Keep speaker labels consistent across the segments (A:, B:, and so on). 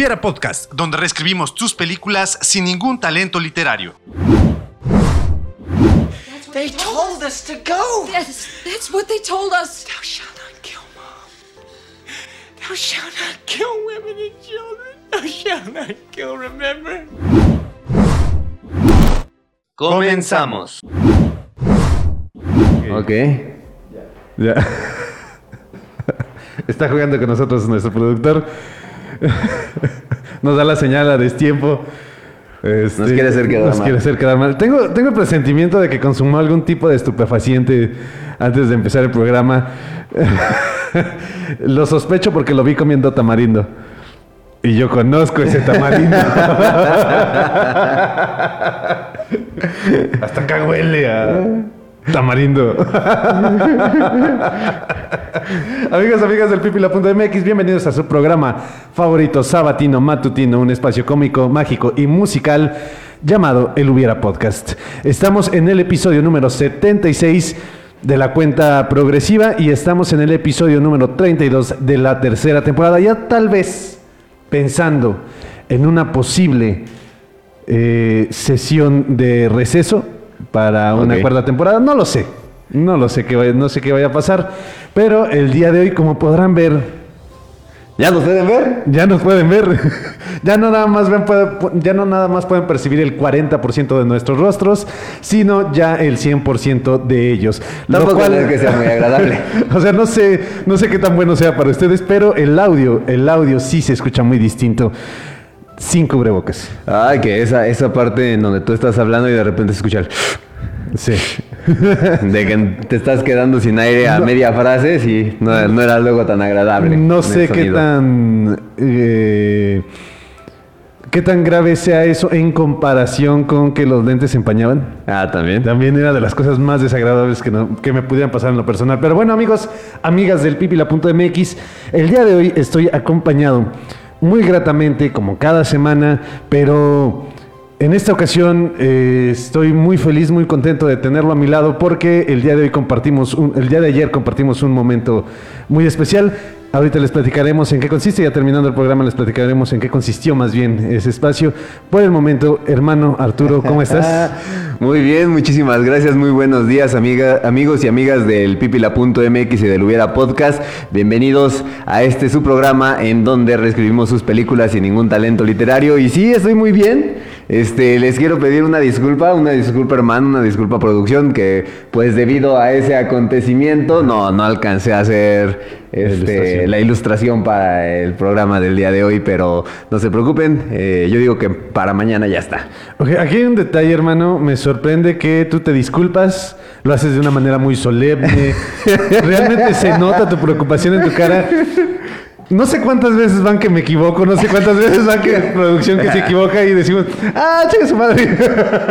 A: Hubiera Podcast, donde reescribimos tus películas sin ningún talento literario.
B: They told us to go.
C: Yes, that's what they told us.
B: Thou shalt not kill, Mom. Thou shalt not kill women and children. Thou shalt not kill, remember?
D: Comenzamos.
E: Ok.
F: Ya. Está jugando con nosotros nuestro productor. Nos da la señal a destiempo. Este,
E: Nos quiere hacer quedar
F: nos
E: mal.
F: quiere hacer quedar mal. Tengo, tengo el presentimiento de que consumó algún tipo de estupefaciente antes de empezar el programa. lo sospecho porque lo vi comiendo tamarindo. Y yo conozco ese tamarindo. Hasta acá huele a tamarindo. Amigos, amigas del pipila.mx, bienvenidos a su programa favorito sabatino matutino, un espacio cómico, mágico y musical llamado El Hubiera Podcast. Estamos en el episodio número 76 de la cuenta progresiva y estamos en el episodio número 32 de la tercera temporada. Ya tal vez pensando en una posible eh, sesión de receso para una
E: Ok.
F: cuarta temporada, no lo sé. No lo sé qué vaya, no sé qué vaya a pasar, pero el día de hoy como podrán ver,
E: ¿Ya nos pueden ver?
F: ya nos pueden ver. ya no nada más ven, ya no nada más pueden percibir el 40% de nuestros rostros, sino ya el 100% de ellos.
E: Tampoco es que sea muy agradable.
F: o sea, no sé, no sé qué tan bueno sea para ustedes, pero el audio, el audio sí se escucha muy distinto sin cubrebocas.
E: Ay, que esa, esa parte en donde tú estás hablando y de repente se escucha el...
F: Sí.
E: De que te estás quedando sin aire a media frase, sí, no, no era luego tan agradable.
F: No sé qué tan eh, qué tan grave sea eso en comparación con que los lentes se empañaban.
E: Ah, también.
F: También era de las cosas más desagradables que, no- que me pudieran pasar en lo personal. Pero bueno, amigos, amigas del pipila.mx, el día de hoy estoy acompañado muy gratamente, como cada semana, pero en esta ocasión eh, estoy muy feliz, muy contento de tenerlo a mi lado porque el día de hoy compartimos, un- el día de ayer compartimos un momento muy especial. Ahorita les platicaremos en qué consiste, ya terminando el programa les platicaremos en qué consistió más bien ese espacio. Por el momento, hermano Arturo, ¿cómo estás?
E: Muy bien, muchísimas gracias. Muy buenos días, amiga, amigos y amigas del pipila.mx y del Hubiera Podcast. Bienvenidos a este su programa en donde reescribimos sus películas sin ningún talento literario. Y sí, estoy muy bien. Este, les quiero pedir una disculpa, una disculpa hermano, una disculpa producción, que pues debido a ese acontecimiento no, no alcancé a hacer este,
F: ilustración.
E: la ilustración para el programa del día de hoy, pero no se preocupen, eh, yo digo que para mañana ya está.
F: Ok, aquí hay un detalle, hermano. Me sorprende que tú te disculpas, lo haces de una manera muy solemne. Realmente se nota tu preocupación en tu cara. No sé cuántas veces van que me equivoco, no sé cuántas veces van que producción que se equivoca y decimos, ah, chica su madre.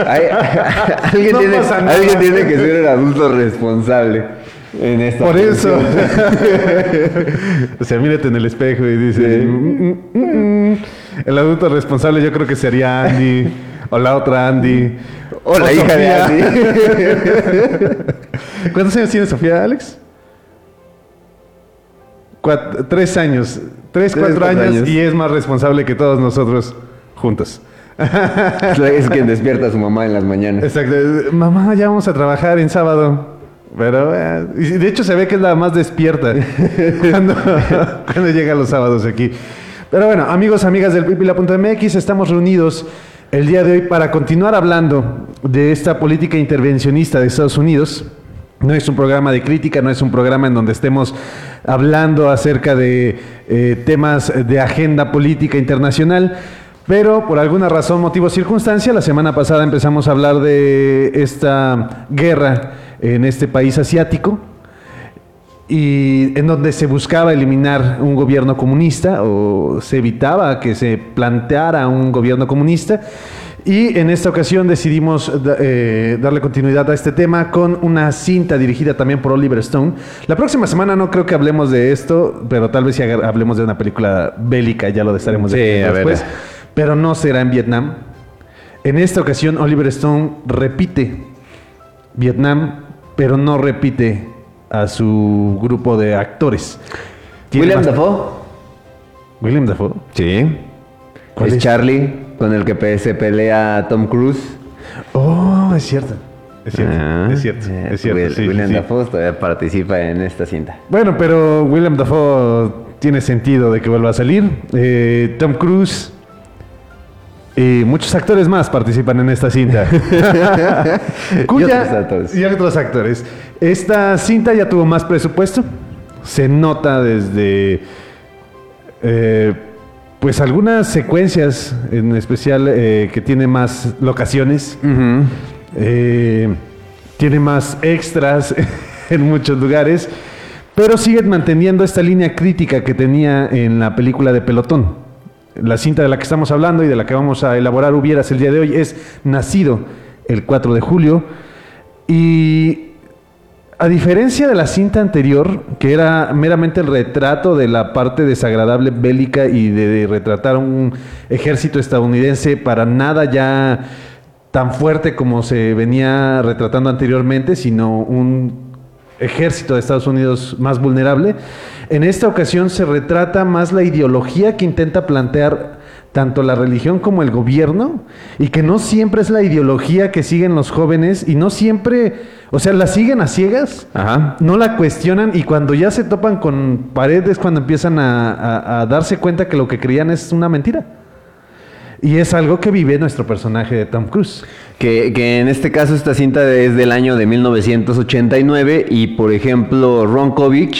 E: Hay- alguien,
F: No
E: tiene, alguien que ser el adulto responsable en esta
F: Por eso. o sea, mírate en el espejo y dices,
E: Sí.
F: "Mm, mm, mm, mm". el adulto responsable yo creo que sería Andy o la otra Andy.
E: O la hija de. Andy.
F: ¿Cuántos años tiene Sofía, Alex? Tres años. Tres, cuatro
E: cuatro
F: años,
E: años.
F: y es más responsable que todos nosotros juntos.
E: es quien despierta a su mamá en las mañanas.
F: Exacto. Mamá, ya vamos a trabajar en sábado. Pero, eh, de hecho se ve que es la más despierta cuando, cuando llega los sábados aquí. Pero bueno, amigos, amigas del pipila.mx, estamos reunidos el día de hoy para continuar hablando de esta política intervencionista de Estados Unidos. No es un programa de crítica, no es un programa en donde estemos hablando acerca de eh, temas de agenda política internacional, pero por alguna razón, motivo, circunstancia, la semana pasada empezamos a hablar de esta guerra en este país asiático y en donde se buscaba eliminar un gobierno comunista o se evitaba que se planteara un gobierno comunista. Y en esta ocasión decidimos eh, darle continuidad a este tema con una cinta dirigida también por Oliver Stone. La próxima semana no creo que hablemos de esto, pero tal vez si hablemos de una película bélica, ya lo estaremos
E: Sí,
F: después. Pero no será en Vietnam. En esta ocasión Oliver Stone repite Vietnam, pero no repite a su grupo de actores.
E: William Dafoe.
F: William Dafoe.
E: Sí.
F: ¿Cuál
E: es,
F: es?
E: Charlie, con el que se pelea Tom Cruise.
F: Oh, es cierto. Es cierto,
E: Ah,
F: es cierto,
E: eh,
F: es cierto.
E: Will-
F: sí, sí,
E: William
F: sí.
E: Dafoe todavía participa en esta cinta.
F: Bueno, pero William Dafoe tiene sentido de que vuelva a salir. Eh, Tom Cruise y muchos actores más participan en esta cinta. Cuya-
E: Y otros actores.
F: y otros actores. Esta cinta ya tuvo más presupuesto. Se nota desde eh, pues algunas secuencias, en especial eh, que tiene más locaciones. Eh, tiene más extras en muchos lugares, pero siguen manteniendo esta línea crítica que tenía en la película de Pelotón. La cinta de la que estamos hablando y de la que vamos a elaborar hubieras el día de hoy es Nacido el 4 de julio y a diferencia de la cinta anterior, que era meramente el retrato de la parte desagradable bélica y de, retratar un ejército estadounidense para nada ya tan fuerte como se venía retratando anteriormente, sino un ejército de Estados Unidos más vulnerable. En esta ocasión se retrata más la ideología que intenta plantear tanto la religión como el gobierno y que no siempre es la ideología que siguen los jóvenes y no siempre, o sea, la siguen a ciegas,
E: Ajá.
F: no la cuestionan y cuando ya se topan con paredes cuando empiezan a, a- a darse cuenta que lo que creían es una mentira. Y es algo que vive nuestro personaje de Tom Cruise.
E: Que, que en este caso esta cinta es del año de 1989 y por ejemplo Ron Kovic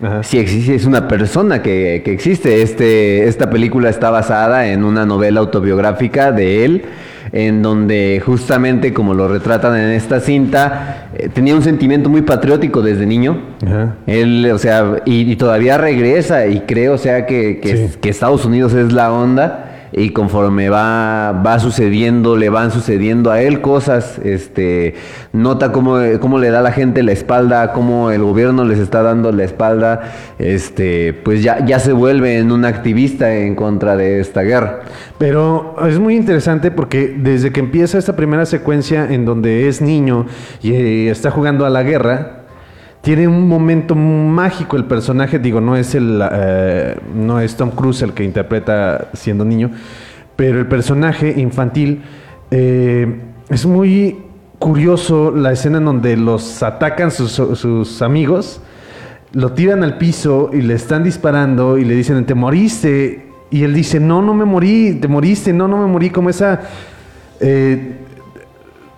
F: Ajá.
E: sí existe, es una persona que, que existe. Este, esta película está basada en una novela autobiográfica de él en donde justamente como lo retratan en esta cinta, eh, tenía un sentimiento muy patriótico desde niño.
F: Ajá.
E: Él, o sea, y, y todavía regresa y cree, o sea, que, que,
F: Sí.
E: que Estados Unidos es la onda y conforme va, va sucediendo, le van sucediendo a él cosas, este, nota cómo, cómo le da la gente la espalda, cómo el gobierno les está dando la espalda, este, pues ya, ya se vuelve en un activista en contra de esta guerra.
F: Pero es muy interesante porque desde que empieza esta primera secuencia en donde es niño y eh, está jugando a la guerra, tiene un momento mágico el personaje, digo, no es el eh, no es Tom Cruise el que interpreta siendo niño, pero el personaje infantil eh, es muy curioso la escena en donde los atacan sus, sus amigos, lo tiran al piso y le están disparando y le dicen, te moriste. Y él dice, no, no me morí, te moriste, no, no me morí, como esa... eh,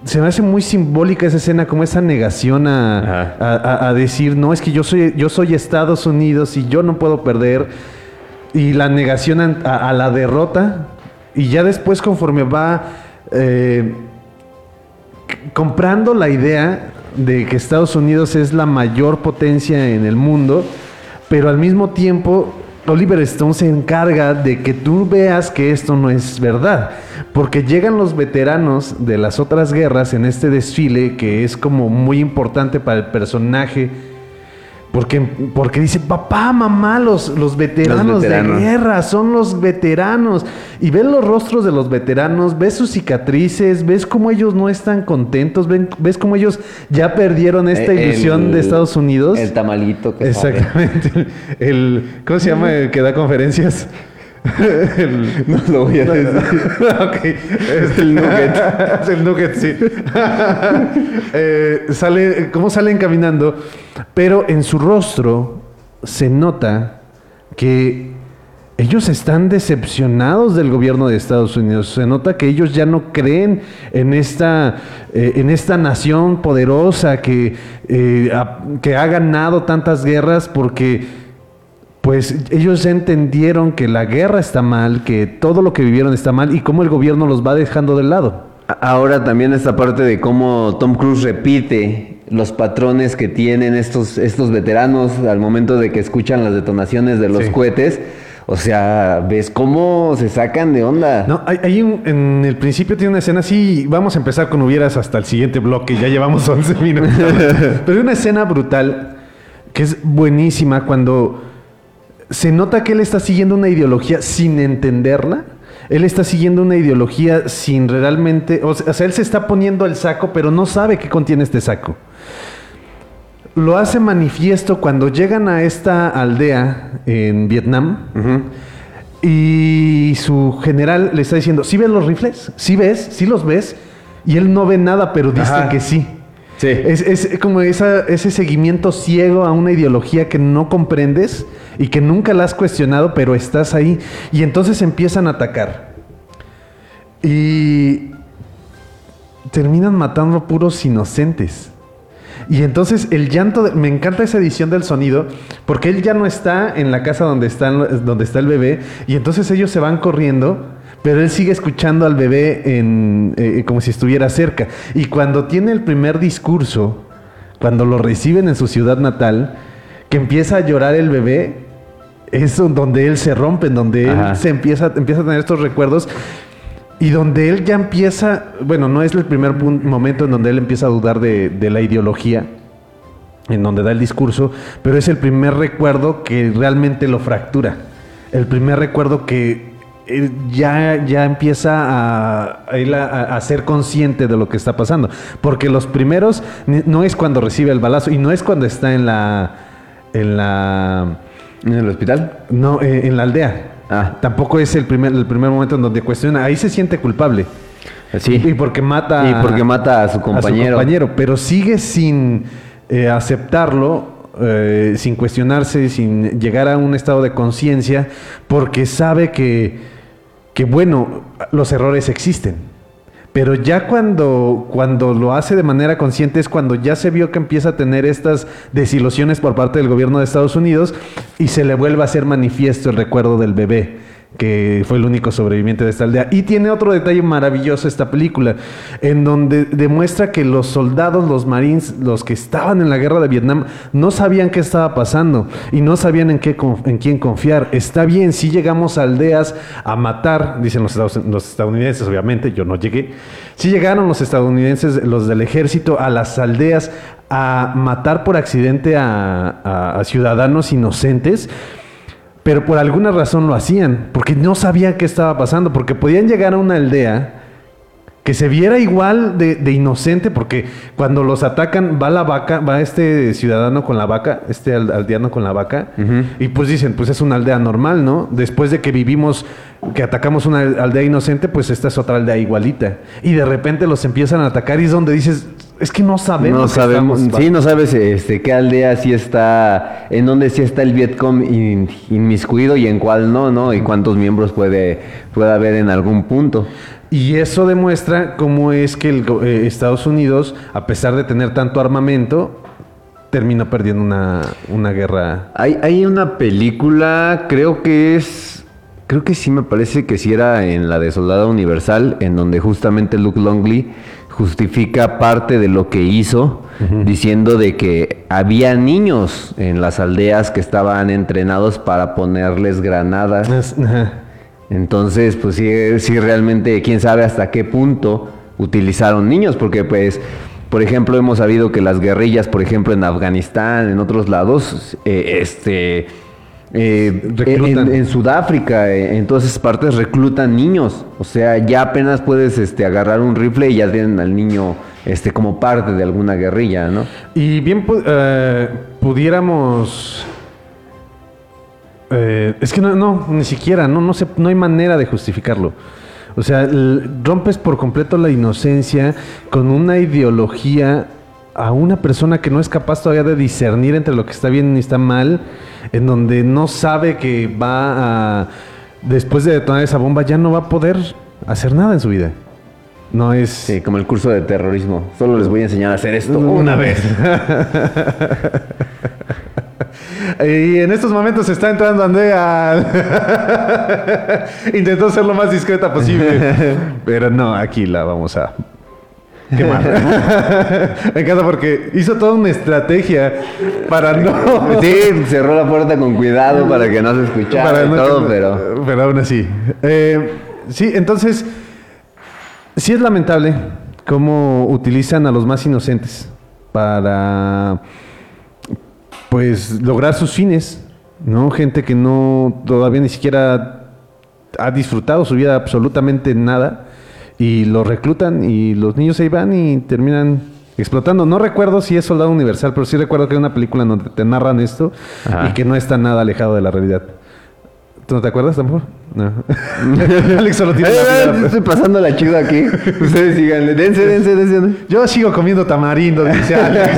F: se me hace muy simbólica esa escena, como esa negación a, a- a- a decir, no, es que yo soy, yo soy Estados Unidos y yo no puedo perder. Y la negación a, la derrota. Y ya después, conforme va eh, comprando la idea de que Estados Unidos es la mayor potencia en el mundo, pero al mismo tiempo Oliver Stone se encarga de que tú veas que esto no es verdad, porque llegan los veteranos de las otras guerras en este desfile que es como muy importante para el personaje. Porque, porque dice, papá, mamá, los, los veteranos,
E: veteranos.
F: de guerra son los veteranos. Y ves los rostros de los veteranos, ves sus cicatrices, ves cómo ellos no están contentos, ven- ves cómo ellos ya perdieron esta ilusión
E: el-
F: de Estados Unidos.
E: El tamalito que sabe.
F: Exactamente. El, ¿Cómo se llama el que da conferencias? El-
E: No lo voy a decir.
F: ok. Es el nugget. es el nugget, sí. Eh, sale, ¿Cómo salen caminando? Pero en su rostro se nota que ellos están decepcionados del gobierno de Estados Unidos. Se nota que ellos ya no creen en esta, eh, en esta nación poderosa que, eh, que ha ganado tantas guerras porque pues ellos ya entendieron que la guerra está mal, que todo lo que vivieron está mal y cómo el gobierno los va dejando de lado.
E: Ahora también esta parte de cómo Tom Cruise repite los patrones que tienen estos, estos veteranos al momento de que escuchan las detonaciones de los
F: Sí.
E: cohetes. O sea, ves cómo se sacan de onda.
F: No, hay, hay un- en el principio tiene una escena así, vamos a empezar con hubieras hasta el siguiente bloque, ya llevamos 11 minutos. Pero hay una escena brutal que es buenísima cuando se nota que él está siguiendo una ideología sin entenderla. Él está siguiendo una ideología sin realmente, o sea, él se está poniendo el saco, pero no sabe qué contiene este saco. Lo hace manifiesto cuando llegan a esta aldea en Vietnam. Y su general le está diciendo, ¿sí ves los rifles? ¿Sí ves? ¿Sí los ves? Y él no ve nada, pero dice
E: Ajá.
F: que sí.
E: Sí.
F: Es, es como esa, ese seguimiento ciego a una ideología que no comprendes y que nunca la has cuestionado, pero estás ahí. Y entonces empiezan a atacar. Y terminan matando a puros inocentes. Y entonces el llanto, de- me encanta esa edición del sonido, porque él ya no está en la casa donde está, donde está el bebé, y entonces ellos se van corriendo, pero él sigue escuchando al bebé en, eh, como si estuviera cerca. Y cuando tiene el primer discurso, cuando lo reciben en su ciudad natal, que empieza a llorar el bebé, es donde él se rompe, en donde
E: Ajá.
F: él se empieza, empieza a tener estos recuerdos y donde él ya empieza, bueno, no es el primer momento en donde él empieza a dudar de, de la ideología, en donde da el discurso, pero es el primer recuerdo que realmente lo fractura. El primer recuerdo que ya, ya empieza a, a él a- a ser consciente de lo que está pasando. Porque los primeros no es cuando recibe el balazo y no es cuando está en la... En la
E: ¿En el hospital?
F: no, eh, en la aldea.
E: Ah.
F: Tampoco es el primer, el primer momento en donde cuestiona. Ahí se siente culpable.
E: Sí.
F: Y porque mata
E: Y porque mata a su compañero.
F: compañero, pero sigue sin eh, aceptarlo, eh, sin cuestionarse, sin llegar a un estado de conciencia, porque sabe que, que, bueno, los errores existen. Pero ya cuando, cuando lo hace de manera consciente es cuando ya se vio que empieza a tener estas desilusiones por parte del gobierno de Estados Unidos y se le vuelve a hacer manifiesto el recuerdo del bebé que fue el único sobreviviente de esta aldea. Y tiene otro detalle maravilloso esta película, en donde demuestra que los soldados, los marines, los que estaban en la guerra de Vietnam, no sabían qué estaba pasando y no sabían en, qué, en quién confiar. Está bien, si llegamos a aldeas a matar, dicen los, los estadounidenses, obviamente, yo no llegué. Si llegaron los estadounidenses, los del ejército, a las aldeas a matar por accidente a ciudadanos inocentes. Pero por alguna razón lo hacían, porque no sabían qué estaba pasando, porque podían llegar a una aldea que se viera igual de, de inocente, porque cuando los atacan va la vaca, va este ciudadano con la vaca, este al- aldeano con la vaca, y pues dicen, pues es una aldea normal, ¿no? Después de que vivimos, que atacamos una aldea inocente, pues esta es otra aldea igualita. Y de repente los empiezan a atacar y es donde dices, es que no sabemos.
E: No sabemos,
F: estamos-
E: sí, no sabes este, qué aldea sí está, en dónde sí está el Vietcong in- inmiscuido y en cuál no, ¿no? Y cuántos miembros puede, puede haber en algún punto.
F: Y eso demuestra cómo es que el eh, Estados Unidos, a pesar de tener tanto armamento, terminó perdiendo una, una guerra.
E: Hay, hay una película, creo que es, creo que sí me parece que sí era en la de Soldado Universal, en donde justamente Luke Longley justifica parte de lo que hizo, diciendo de que había niños en las aldeas que estaban entrenados para ponerles granadas. Entonces, pues sí, sí realmente, quién sabe hasta qué punto utilizaron niños, porque pues, por ejemplo, hemos sabido que las guerrillas, por ejemplo, en Afganistán, en otros lados, eh, este, eh, en, en Sudáfrica, eh, en todas esas partes reclutan niños, o sea, ya apenas puedes, este, agarrar un rifle y ya tienen al niño, este, como parte de alguna guerrilla, ¿no?
F: Y bien eh, pudiéramos... eh, es que no, no, ni siquiera, no, no, se, no hay manera de justificarlo. O sea, rompes por completo la inocencia con una ideología a una persona que no es capaz todavía de discernir entre lo que está bien y está mal, en donde no sabe que va a, después de detonar esa bomba, ya no va a poder hacer nada en su vida. No es...
E: Sí, como el curso de terrorismo. Solo les voy a enseñar a hacer esto una vez.
F: Y en estos momentos está entrando Andrea. Intentó ser lo más discreta posible. Pero no, aquí la vamos a quemar. Me encanta porque hizo toda una estrategia para no.
E: Sí, cerró la puerta con cuidado para que no se escuchara
F: para
E: y
F: no-
E: todo, pero...
F: Pero aún así. Eh, sí, entonces. Sí es lamentable cómo utilizan a los más inocentes para pues lograr sus fines, ¿no? Gente que no todavía ni siquiera ha disfrutado su vida absolutamente nada y los reclutan y los niños ahí van y terminan explotando. No recuerdo si es Soldado Universal, pero sí recuerdo que hay una película donde te narran esto
E: Ajá.
F: y que no está nada alejado de la realidad. ¿Tú no te acuerdas tampoco? No. Alex solo tiene
E: estoy pasando la chica aquí. Ustedes sigan. Dense, dense, dense.
F: Yo sigo comiendo tamarindo, dice Alex.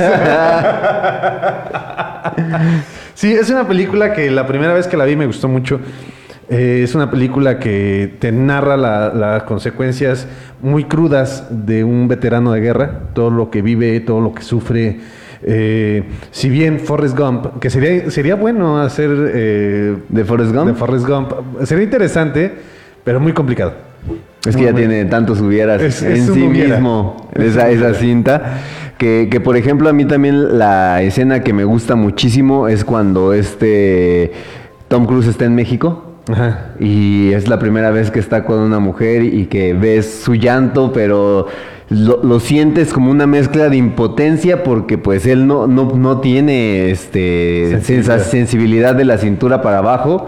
F: sí, es una película que la primera vez que la vi me gustó mucho. Eh, es una película que te narra la- las consecuencias muy crudas de un veterano de guerra, todo lo que vive, todo lo que sufre. Eh, si bien Forrest Gump, que sería, sería bueno hacer eh,
E: ¿De Forrest Gump?
F: de Forrest Gump, sería interesante, pero muy complicado.
E: Es que
F: Muy
E: ya tiene tantos hubieras
F: Es-
E: en
F: es
E: sí
F: hubiera.
E: mismo
F: Es
E: esa, esa cinta. Que, que, por ejemplo a mí también la escena que me gusta muchísimo es cuando este Tom Cruise está en México.
F: Ajá.
E: Y es la primera vez que está con una mujer y que ves su llanto, pero lo, lo sientes como una mezcla de impotencia porque pues él no, no, no tiene este,
F: Sensibilidad.
E: de la cintura para abajo,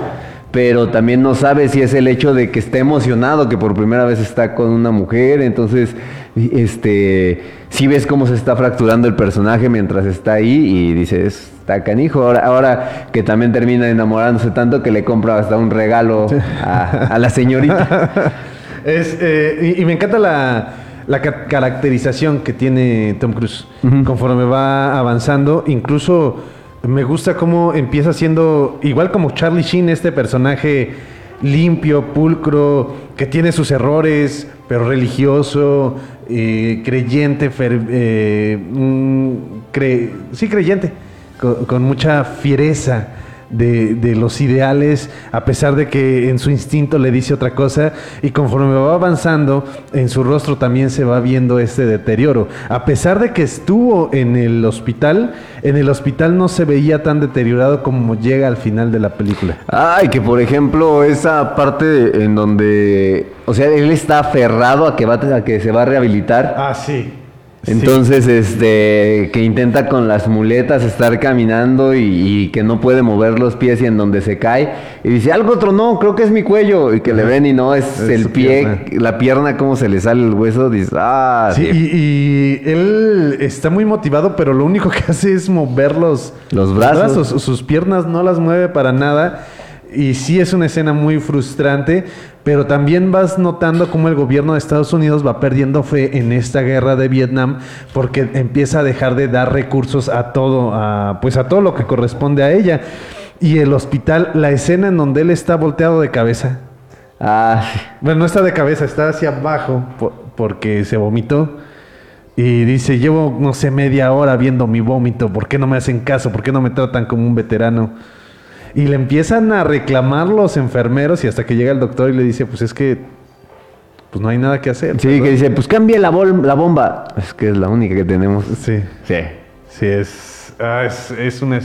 E: pero también no sabe si es el hecho de que está emocionado, que por primera vez está con una mujer, entonces este, sí ves cómo se está fracturando el personaje mientras está ahí y dices, está canijo, ahora, ahora que también termina enamorándose tanto que le compra hasta un regalo a, a la señorita.
F: Es, eh, y, y me encanta la, la ca- caracterización que tiene Tom Cruise conforme va avanzando. Incluso me gusta cómo empieza siendo, igual como Charlie Sheen, este personaje limpio, pulcro, que tiene sus errores, pero religioso, eh, creyente, fer- eh, mm, cre- sí, creyente, con, con mucha fiereza de, de los ideales, a pesar de que en su instinto le dice otra cosa, y conforme va avanzando, en su rostro también se va viendo este deterioro. A pesar de que estuvo en el hospital, en el hospital no se veía tan deteriorado como llega al final de la película.
E: Ay, que por ejemplo, esa parte en donde, o sea, él está aferrado a que va a que se va a rehabilitar.
F: Ah, sí.
E: Entonces, este, que intenta con las muletas estar caminando y, y que no puede mover los pies y en donde se cae. Y dice, algo otro no, creo que es mi cuello. Y que le ven y no, es,
F: Es
E: el pie,
F: pierna.
E: la pierna, cómo se le sale el hueso. Dice, ah,
F: Sí,
E: Dios".
F: y, y él está muy motivado, pero lo único que hace es mover los,
E: Los brazos.
F: Sus piernas no las mueve para nada. Y sí es una escena muy frustrante, pero también vas notando cómo el gobierno de Estados Unidos va perdiendo fe en esta guerra de Vietnam porque empieza a dejar de dar recursos a todo, a, pues a todo lo que corresponde a ella. Y el hospital, la escena en donde él está volteado de cabeza,
E: Ah,
F: bueno, no está de cabeza, está hacia abajo po- porque se vomitó. Y dice, llevo, no sé, media hora viendo mi vómito. ¿Por qué no me hacen caso? ¿Por qué no me tratan como un veterano? Y le empiezan a reclamar los enfermeros y hasta que llega el doctor y le dice, pues es que pues no hay nada que hacer.
E: Sí,
F: ¿verdad?".
E: que dice, pues cambie la, bol- la bomba. Es que es la única que tenemos.
F: Sí.
E: Sí.
F: Sí, es, ah, es, es una,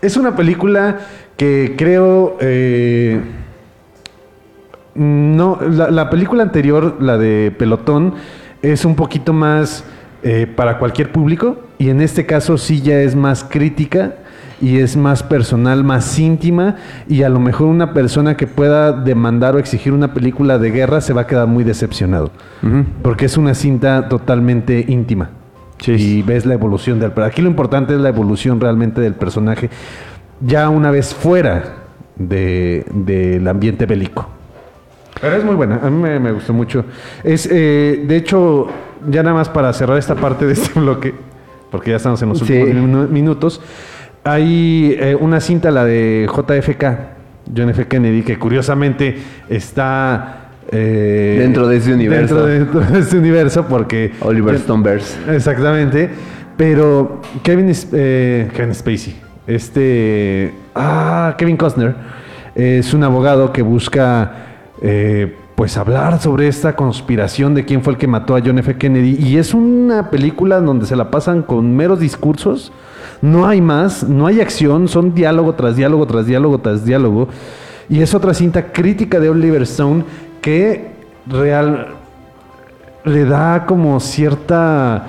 F: es una película que creo... eh, no, la, la película anterior, la de Pelotón, es un poquito más eh, para cualquier público y en este caso sí ya es más crítica y es más personal, más íntima y a lo mejor una persona que pueda demandar o exigir una película de guerra se va a quedar muy decepcionado porque es una cinta totalmente íntima.
E: Sí.
F: Y ves la evolución del pero Aquí lo importante es la evolución realmente del personaje, ya una vez fuera de- del ambiente bélico. Pero es muy buena, a mí me, me gustó mucho. Es, eh, de hecho, ya nada más para cerrar esta parte de este bloque, porque ya estamos en los
E: Sí.
F: últimos minu- minutos, hay eh, una cinta, la de JFK, John F. Kennedy, que curiosamente está... eh,
E: Dentro de ese universo.
F: Dentro de, este universo, porque...
E: Oliver Stoneverse.
F: Exactamente. Pero Kevin, eh, Kevin Spacey, este. Ah, Kevin Costner, es un abogado que busca. eh, pues hablar sobre esta conspiración de quién fue el que mató a John F. Kennedy. Y es una película donde se la pasan con meros discursos. No hay más, no hay acción, son diálogo tras diálogo, tras diálogo, tras diálogo. Y es otra cinta crítica de Oliver Stone que real, le da como cierta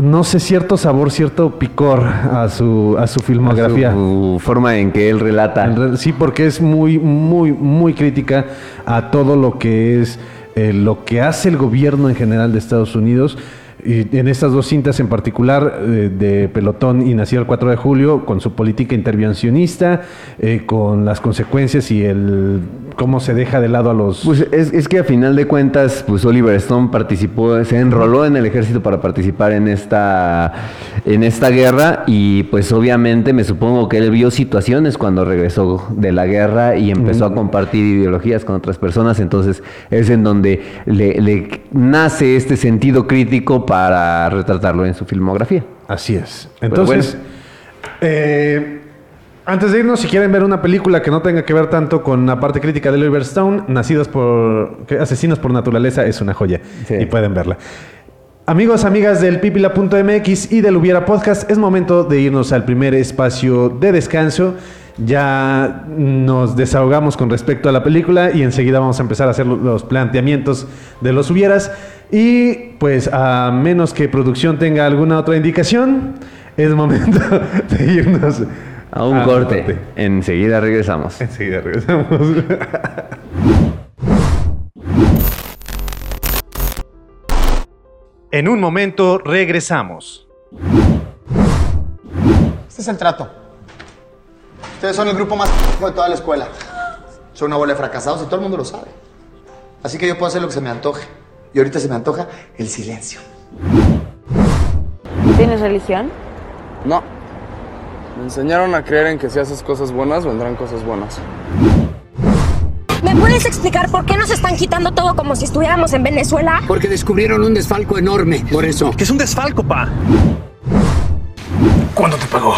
F: no sé, cierto sabor, cierto picor a su, a su filmografía.
E: Su forma en que él relata.
F: Sí, porque es muy, muy, muy crítica a todo lo que es eh, lo que hace el gobierno en general de Estados Unidos. Y en estas dos cintas en particular, eh, de Pelotón y Nacido el 4 de julio, con su política intervencionista, eh, con las consecuencias y el cómo se deja de lado a los...
E: Pues es, es que a final de cuentas, pues Oliver Stone participó, se enroló en el ejército para participar en esta, en esta guerra y pues obviamente me supongo que él vio situaciones cuando regresó de la guerra y empezó a compartir ideologías con otras personas, entonces es en donde le, le nace este sentido crítico para retratarlo en su filmografía.
F: Así es. Entonces, eh, antes de irnos, si quieren ver una película que no tenga que ver tanto con la parte crítica de Oliver Stone, Nacidos por... Asesinos por Naturaleza es una joya
E: Sí.
F: y pueden verla. Amigos, amigas del pipila.mx y del Hubiera Podcast, es momento de irnos al primer espacio de descanso. Ya nos desahogamos con respecto a la película y enseguida vamos a empezar a hacer lo- los planteamientos de los hubieras. Y pues a menos que producción tenga alguna otra indicación, es momento de irnos
E: A un corte. Enseguida regresamos.
F: Enseguida regresamos.
A: En un momento regresamos.
G: Este es el trato. Ustedes son el grupo más de toda la escuela. Son una bola de fracasados y todo el mundo lo sabe. Así que yo puedo hacer lo que se me antoje. Y ahorita se me antoja el silencio.
H: ¿Tienes religión?
I: No. Me enseñaron a creer en que si haces cosas buenas, vendrán cosas buenas.
J: ¿Me puedes explicar por qué nos están quitando todo como si estuviéramos en Venezuela?
K: Porque descubrieron un desfalco enorme, por eso.
B: Que es un desfalco, pa. ¿Cuánto te pagó?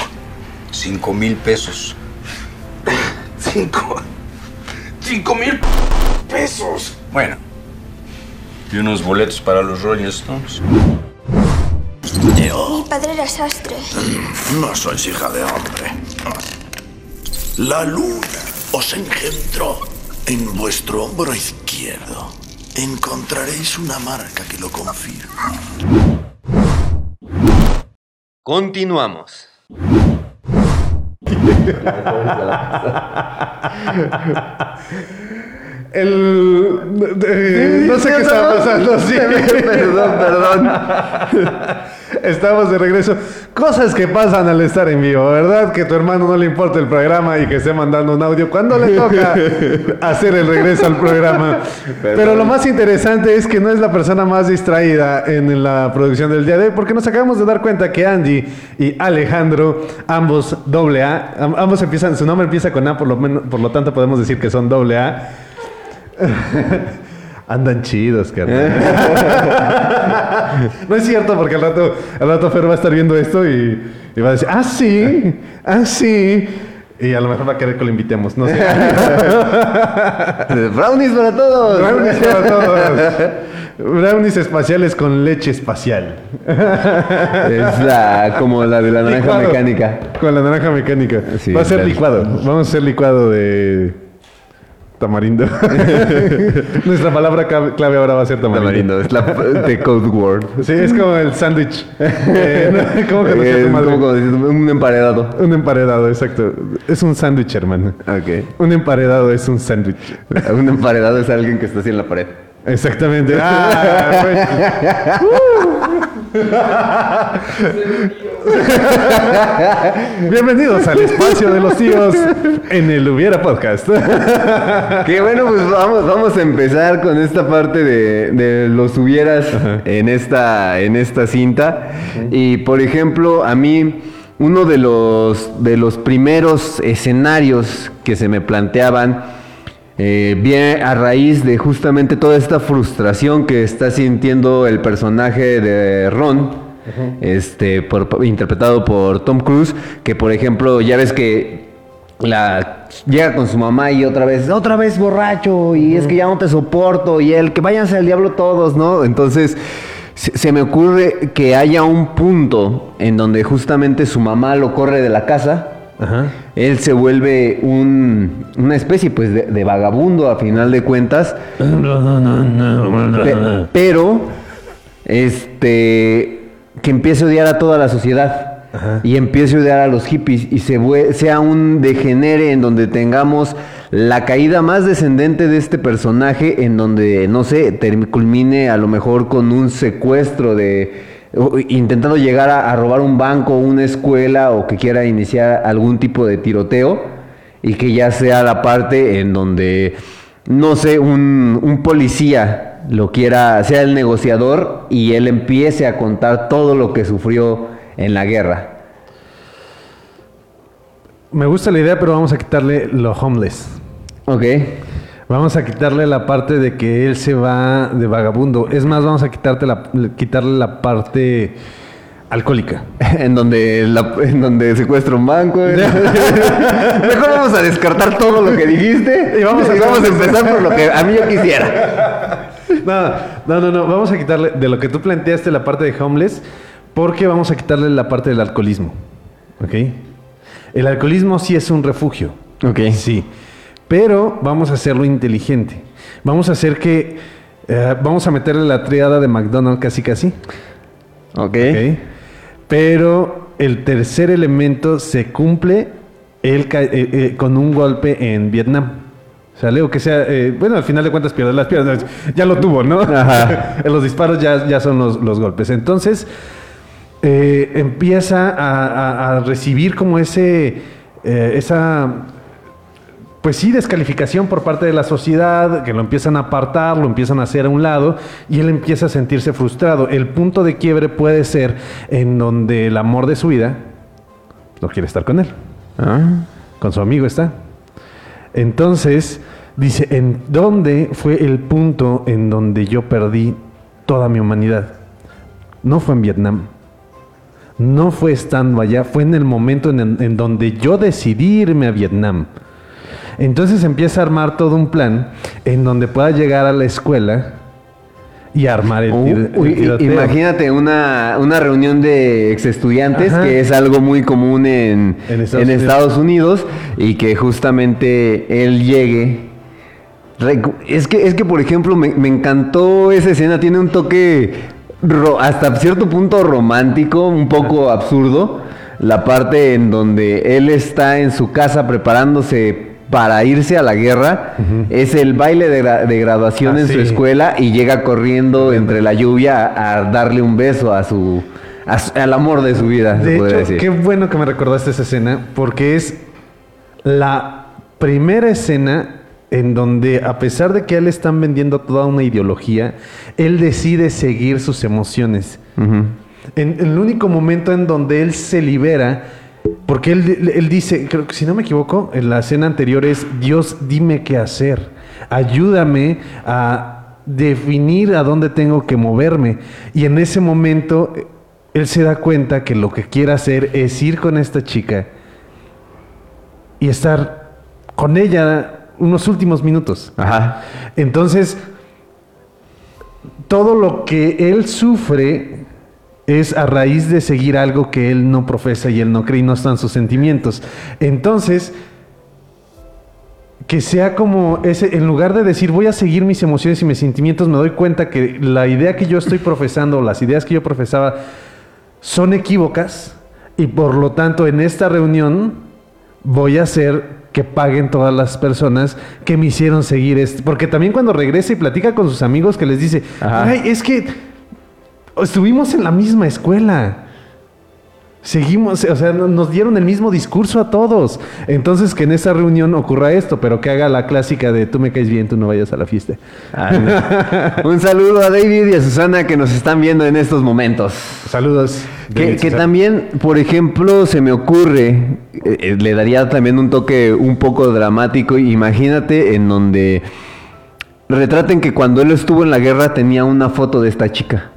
L: Cinco mil pesos.
B: Cinco. Cinco mil pesos.
L: Bueno. Y unos boletos para los Rolling Stones.
J: Mi padre era sastre.
M: No sois hija de hombre. La luna os engendró en vuestro hombro izquierdo. Encontraréis una marca que lo confirma.
D: Continuamos.
F: El. eh, no sé qué está pasando, sí.
E: Perdón, perdón.
F: Estamos de regreso. Cosas que pasan al estar en vivo, ¿verdad? Que tu hermano no le importa el programa y que esté mandando un audio cuando le toca hacer el regreso al programa. Pero lo más interesante es que no es la persona más distraída en la producción del día de hoy, porque nos acabamos de dar cuenta que Angie y Alejandro, ambos doble A, am- ambos empiezan, su nombre empieza con A, por lo, menos, por lo tanto podemos decir que son doble A. Andan chidos, carnal. no es cierto, porque al rato, al rato Fer va a estar viendo esto y, y va a decir, ah, sí, ah, sí. Y a lo mejor va a querer que lo invitemos, no sé.
E: Brownies para todos.
F: Brownies para todos. Brownies espaciales con leche espacial.
E: Es la, como la de la naranja
F: Licuado.
E: mecánica.
F: Con la naranja mecánica.
E: Sí,
F: va a ser
E: claro.
F: licuado. Vamos a hacer licuado de tamarindo. Nuestra palabra clave ahora va a ser tamarindo.
E: Tamarindo, es la de Code Word.
F: Sí, es como el sándwich. Eh. ¿Cómo que
E: como dices, un emparedado.
F: Un emparedado, exacto. Es un sándwich, hermano.
E: Ok.
F: Un emparedado es un sándwich.
E: Un emparedado es alguien que está así en la pared.
F: Exactamente. Ah, pues. Bienvenidos al espacio de los tíos en el Hubiera Podcast.
E: Que bueno, pues vamos, vamos a empezar con esta parte de, de los hubieras en esta, en esta cinta. Y por ejemplo, a mí, uno de los, de los primeros escenarios que se me planteaban, eh, viene a raíz de justamente toda esta frustración que está sintiendo el personaje de Ron. Este, por- interpretado por Tom Cruise, que por ejemplo, ya ves que la llega con su mamá y otra vez, otra vez borracho, y es que ya no te soporto, y él, que váyanse al diablo todos, ¿no? Entonces, se, se me ocurre que haya un punto en donde justamente su mamá lo corre de la casa. Él se vuelve un, una especie pues de, de vagabundo a final de cuentas. Pe- pero este que empiece a odiar a toda la sociedad. Y empiece a odiar a los hippies. Y se sea un degenere en donde tengamos la caída más descendente de este personaje en donde no sé culmine a lo mejor con un secuestro de intentando llegar a, a robar un banco, una escuela o que quiera iniciar algún tipo de tiroteo y que ya sea la parte en donde, no sé, un, un policía lo quiera, sea el negociador y él empiece a contar todo lo que sufrió en la guerra.
F: Me gusta la idea, pero vamos a quitarle lo homeless.
E: Ok.
F: Vamos a quitarle la parte de que él se va de vagabundo. Es más, vamos a quitarte la, quitarle la parte alcohólica.
E: en donde la- en donde secuestra un banco. Mejor vamos a descartar todo lo que dijiste
F: Y vamos a-
E: vamos a empezar por lo que a mí yo quisiera.
F: No, no, no, no. Vamos a quitarle de lo que tú planteaste la parte de homeless, porque vamos a quitarle la parte del alcoholismo. ¿Ok? El alcoholismo sí es un refugio.
E: Ok.
F: Sí. Pero vamos a hacerlo inteligente. Vamos a hacer que. eh, vamos a meterle la triada de McDonald's casi casi.
E: Ok.
F: ¿ok? Pero el tercer elemento se cumple ca- eh, eh, con un golpe en Vietnam. ¿Sale? O que sea, eh, bueno, al final de cuentas pierde las piernas. Ya lo tuvo, ¿no?
E: Ajá.
F: los disparos ya, ya son los, los golpes. Entonces, eh, empieza a, a- a recibir como ese, eh, esa, pues sí, descalificación por parte de la sociedad, que lo empiezan a apartar, lo empiezan a hacer a un lado, y él empieza a sentirse frustrado. El punto de quiebre puede ser en donde el amor de su vida no quiere estar con él. Con su amigo está. Entonces, dice, ¿en dónde fue el punto en donde yo perdí toda mi humanidad? No fue en Vietnam. No fue estando allá, fue en el momento en, en donde yo decidí irme a Vietnam. Entonces empieza a armar todo un plan en donde pueda llegar a la escuela y armar el, tir- el
E: Uy,
F: tiroteo.
E: imagínate una, una reunión de ex estudiantes,
F: Ajá.
E: que es algo muy común en,
F: En
E: en
F: Estados
E: Estados,
F: Unidos.
E: Y que justamente él llegue. Es que, es que por ejemplo, me, me encantó esa escena, tiene un toque ro- hasta cierto punto romántico, un poco absurdo. La parte en donde él está en su casa preparándose para irse a la guerra, es el baile de, gra- de graduación
F: Ah,
E: en su escuela y llega corriendo entre la lluvia a, a darle un beso a su, a su- al amor de su vida,
F: De hecho,
E: decir.
F: qué bueno que me recordaste esa escena, porque es la primera escena en donde, a pesar de que a él le están vendiendo toda una ideología, él decide seguir sus emociones. En el único momento en donde él se libera, porque él, él dice, creo que si no me equivoco, en la escena anterior es, Dios, dime qué hacer, ayúdame a definir a dónde tengo que moverme. Y en ese momento, eh, él se da cuenta que lo que quiere hacer es ir con esta chica y estar con ella unos últimos minutos.
E: Ajá.
F: Entonces, todo lo que él sufre es a raíz de seguir algo que él no profesa y él no cree y no están sus sentimientos. Entonces, que sea como ese, en lugar de decir voy a seguir mis emociones y mis sentimientos, me doy cuenta que la idea que yo estoy profesando, las ideas que yo profesaba, son equívocas y por lo tanto en esta reunión voy a hacer que paguen todas las personas que me hicieron seguir esto. Porque también cuando regresa y platica con sus amigos que les dice,
E: Ajá.
F: "Ay, es que estuvimos en la misma escuela. Seguimos, o sea, no- nos dieron el mismo discurso a todos. Entonces que en esa reunión ocurra esto, pero que haga la clásica de tú me caes bien, tú no vayas a la fiesta.
E: Ah, no. Un saludo a David y a Susana que nos están viendo en estos momentos.
F: Saludos.
E: Que, también, por ejemplo, se me ocurre, eh, eh, le daría también un toque un poco dramático. Imagínate en donde retraten que cuando él estuvo en la guerra tenía una foto de esta chica.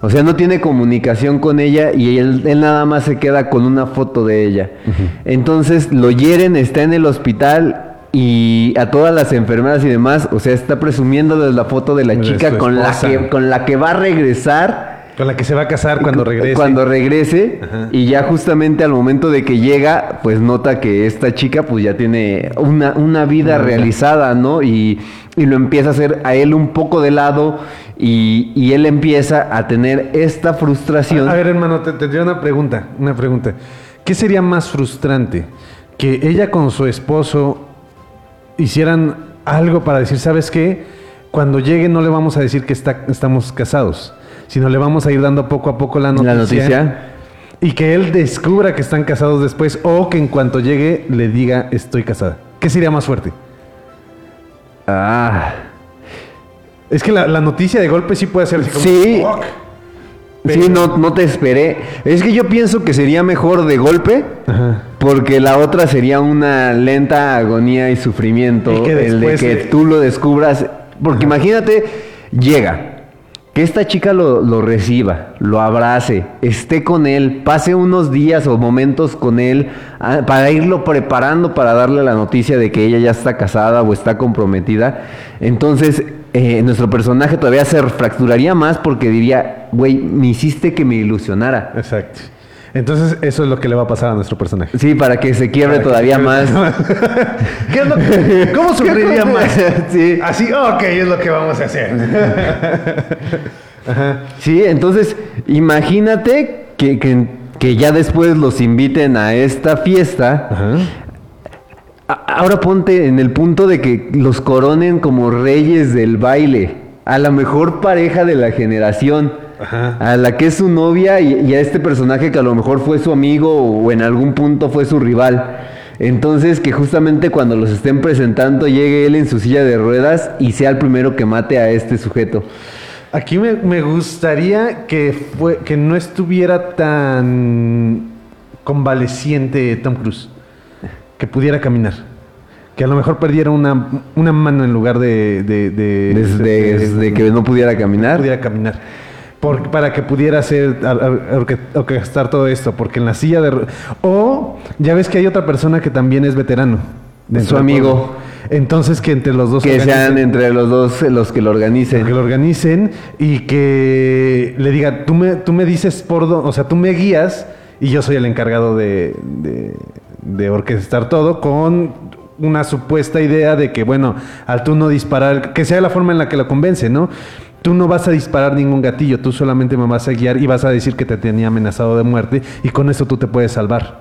E: O sea, no tiene comunicación con ella y él, él nada más se queda con una foto de ella. Entonces lo hieren, está en el hospital y a todas las enfermeras y demás, o sea, está presumiendo de la foto de la
F: De
E: chica con la, que, con la que va a regresar.
F: Con la que se va a casar cuando regrese.
E: Cuando regrese
F: Ajá.
E: y ya justamente al momento de que llega, pues nota que esta chica pues ya tiene una, una vida
F: Una vida.
E: realizada, ¿no? Y, y lo empieza a hacer a él un poco de lado y, y él empieza a tener esta frustración.
F: A ver, hermano, te tendría una pregunta, una pregunta. ¿Qué sería más frustrante? Que ella con su esposo hicieran algo para decir, ¿sabes qué? Cuando llegue no le vamos a decir que está- estamos casados, sino le vamos a ir dando poco a poco la noticia.
E: La noticia.
F: Y que él descubra que están casados después o que en cuanto llegue le diga estoy casada. ¿Qué sería más fuerte?
E: Ah.
F: Es que la, la noticia de golpe sí puede ser como,
E: Sí. Sí, no, no te esperé. Es que yo pienso que sería mejor de golpe, porque la otra sería una lenta agonía y sufrimiento.
F: Y que
E: el de que
F: le-
E: tú lo descubras. Porque imagínate, llega. Que esta chica lo, lo reciba, lo abrace, esté con él, pase unos días o momentos con él ah, para irlo preparando para darle la noticia de que ella ya está casada o está comprometida. Entonces, eh, nuestro personaje todavía se fracturaría más porque diría, güey, me hiciste que me ilusionara.
F: Exacto. Entonces, eso es lo que le va a pasar a nuestro personaje.
E: Sí, para que se quiebre
F: Para
E: todavía más.
F: quiebre ¿Qué es lo que- ¿Cómo sufriría
E: ¿Qué
F: más?
E: Sí.
F: Así, ok, es lo que vamos a hacer.
E: Sí, entonces imagínate que, que- que ya después los inviten a esta fiesta. A- Ahora ponte en el punto de que los coronen como reyes del baile, a la mejor pareja de la generación, a la que es su novia y, y a este personaje que a lo mejor fue su amigo o en algún punto fue su rival. Entonces que justamente cuando los estén presentando llegue él en su silla de ruedas y sea el primero que mate a este sujeto.
F: Aquí me, me gustaría que, fue, que no estuviera tan convaleciente Tom Cruise. Que pudiera caminar. Que a lo mejor perdiera una, una mano en lugar de... de, de-
E: Desde, desde que no pudiera caminar.
F: pudiera caminar. Por- para que pudiera hacer ar- ar- orque- orquestar todo esto. Porque en la silla de... O ya ves que hay otra persona que también es veterano.
E: Su amigo.
F: Entonces que entre los dos...
E: Que sean entre los dos los que lo organicen.
F: que lo organicen y que le diga, tú me, tú me dices por dónde, o sea, tú me guías y yo soy el encargado de, de, de orquestar todo con una supuesta idea de que, bueno, al tú no disparar, que sea la forma en la que lo convence, ¿no? Tú no vas a disparar ningún gatillo, tú solamente me vas a guiar y vas a decir que te tenía amenazado de muerte y con eso tú te puedes salvar.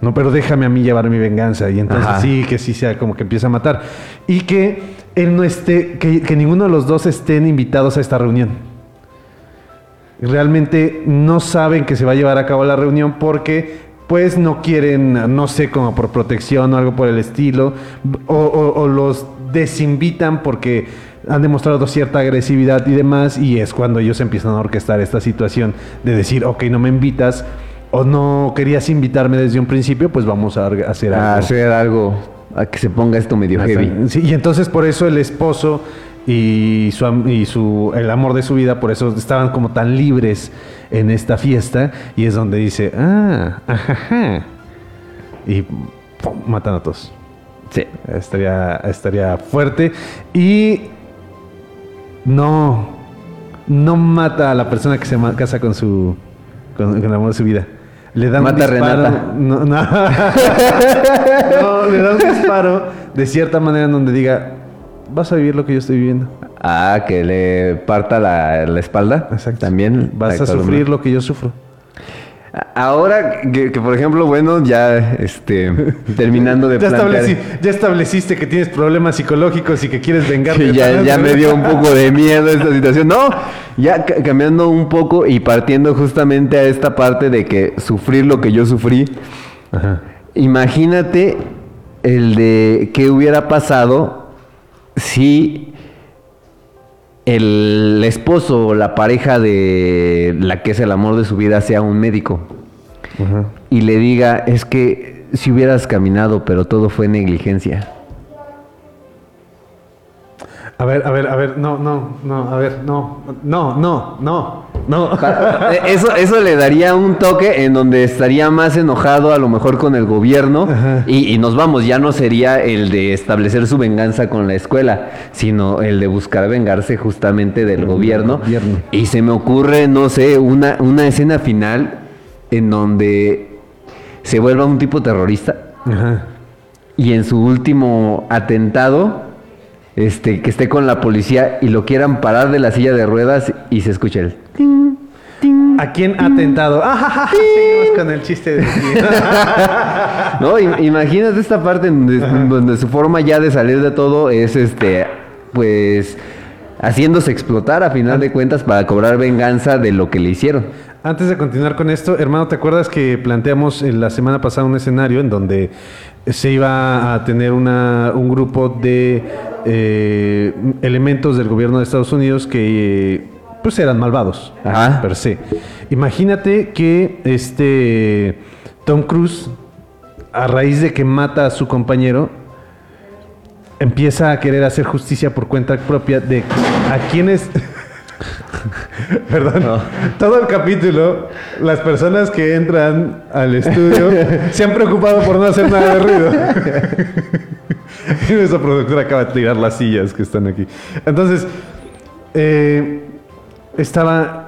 F: No, pero déjame a mí llevar mi venganza. Y entonces
E: Ajá.
F: sí, que sí sea como que empieza a matar. Y que él no esté, que, que ninguno de los dos estén invitados a esta reunión. Realmente no saben que se va a llevar a cabo la reunión porque pues no quieren, no sé, como por protección o algo por el estilo, o, o- o los desinvitan porque han demostrado cierta agresividad y demás, y es cuando ellos empiezan a orquestar esta situación de decir, ok, no me invitas, o no querías invitarme desde un principio, pues vamos a hacer algo.
E: A hacer algo, a que se ponga esto medio heavy.
F: Sí, y entonces por eso el esposo y su y su el amor de su vida, por eso estaban como tan libres en esta fiesta y es donde dice, "Ah, ajaja." Y pum, matan a todos.
E: Sí.
F: Estaría estaría fuerte y no no mata a la persona que se casa con su con, con el amor de su vida. Le da
E: Mata
F: un disparo.
E: Renata.
F: No, no. No, le da un disparo de cierta manera en donde diga, vas a vivir lo que yo estoy viviendo.
E: Ah, que le parta la, la espalda.
F: Exacto.
E: También.
F: Vas a sufrir lo que yo sufro.
E: Ahora que, que, por ejemplo, bueno, ya este terminando de
F: Ya,
E: plantear-
F: ya estableciste que tienes problemas psicológicos y que quieres vengarte.
E: Sí, ya, ya me dio un poco de miedo esta situación. No, ya ca- cambiando un poco y partiendo justamente a esta parte de que sufrir lo que yo sufrí. Imagínate el de qué hubiera pasado si el esposo o la pareja de la que es el amor de su vida sea un médico y le diga, es que si hubieras caminado, pero todo fue negligencia.
F: A ver, a ver, a ver, no, no, no, a ver, no, no, no, no, no.
E: Eh, Eso, eso le daría un toque en donde estaría más enojado a lo mejor con el gobierno y, y nos vamos, ya no sería el de establecer su venganza con la escuela, sino el de buscar vengarse justamente del gobierno.
F: gobierno.
E: Y se me ocurre, no sé, una, una escena final en donde se vuelva un tipo terrorista
F: Ajá.
E: y en su último atentado, este, que esté con la policía y lo quieran parar de la silla de ruedas y se escuche el...
F: ¿A quién ha atentado? Ah, Seguimos con el chiste de
E: No, im- imagínate esta parte donde, donde su forma ya de salir de todo es este, pues haciéndose explotar a final de cuentas para cobrar venganza de lo que le hicieron.
F: Antes de continuar con esto, hermano, ¿te acuerdas que planteamos en la semana pasada un escenario en donde se iba a tener una, un grupo de eh, elementos del gobierno de Estados Unidos que eh, pues eran malvados
E: Ajá.
F: per se? Imagínate que este Tom Cruise, a raíz de que mata a su compañero, empieza a querer hacer justicia por cuenta propia de a quienes... Perdón. Todo el capítulo, las personas que entran al estudio se han preocupado por no hacer nada de ruido. y nuestra productora acaba de tirar las sillas que están aquí. Entonces, eh, estaba.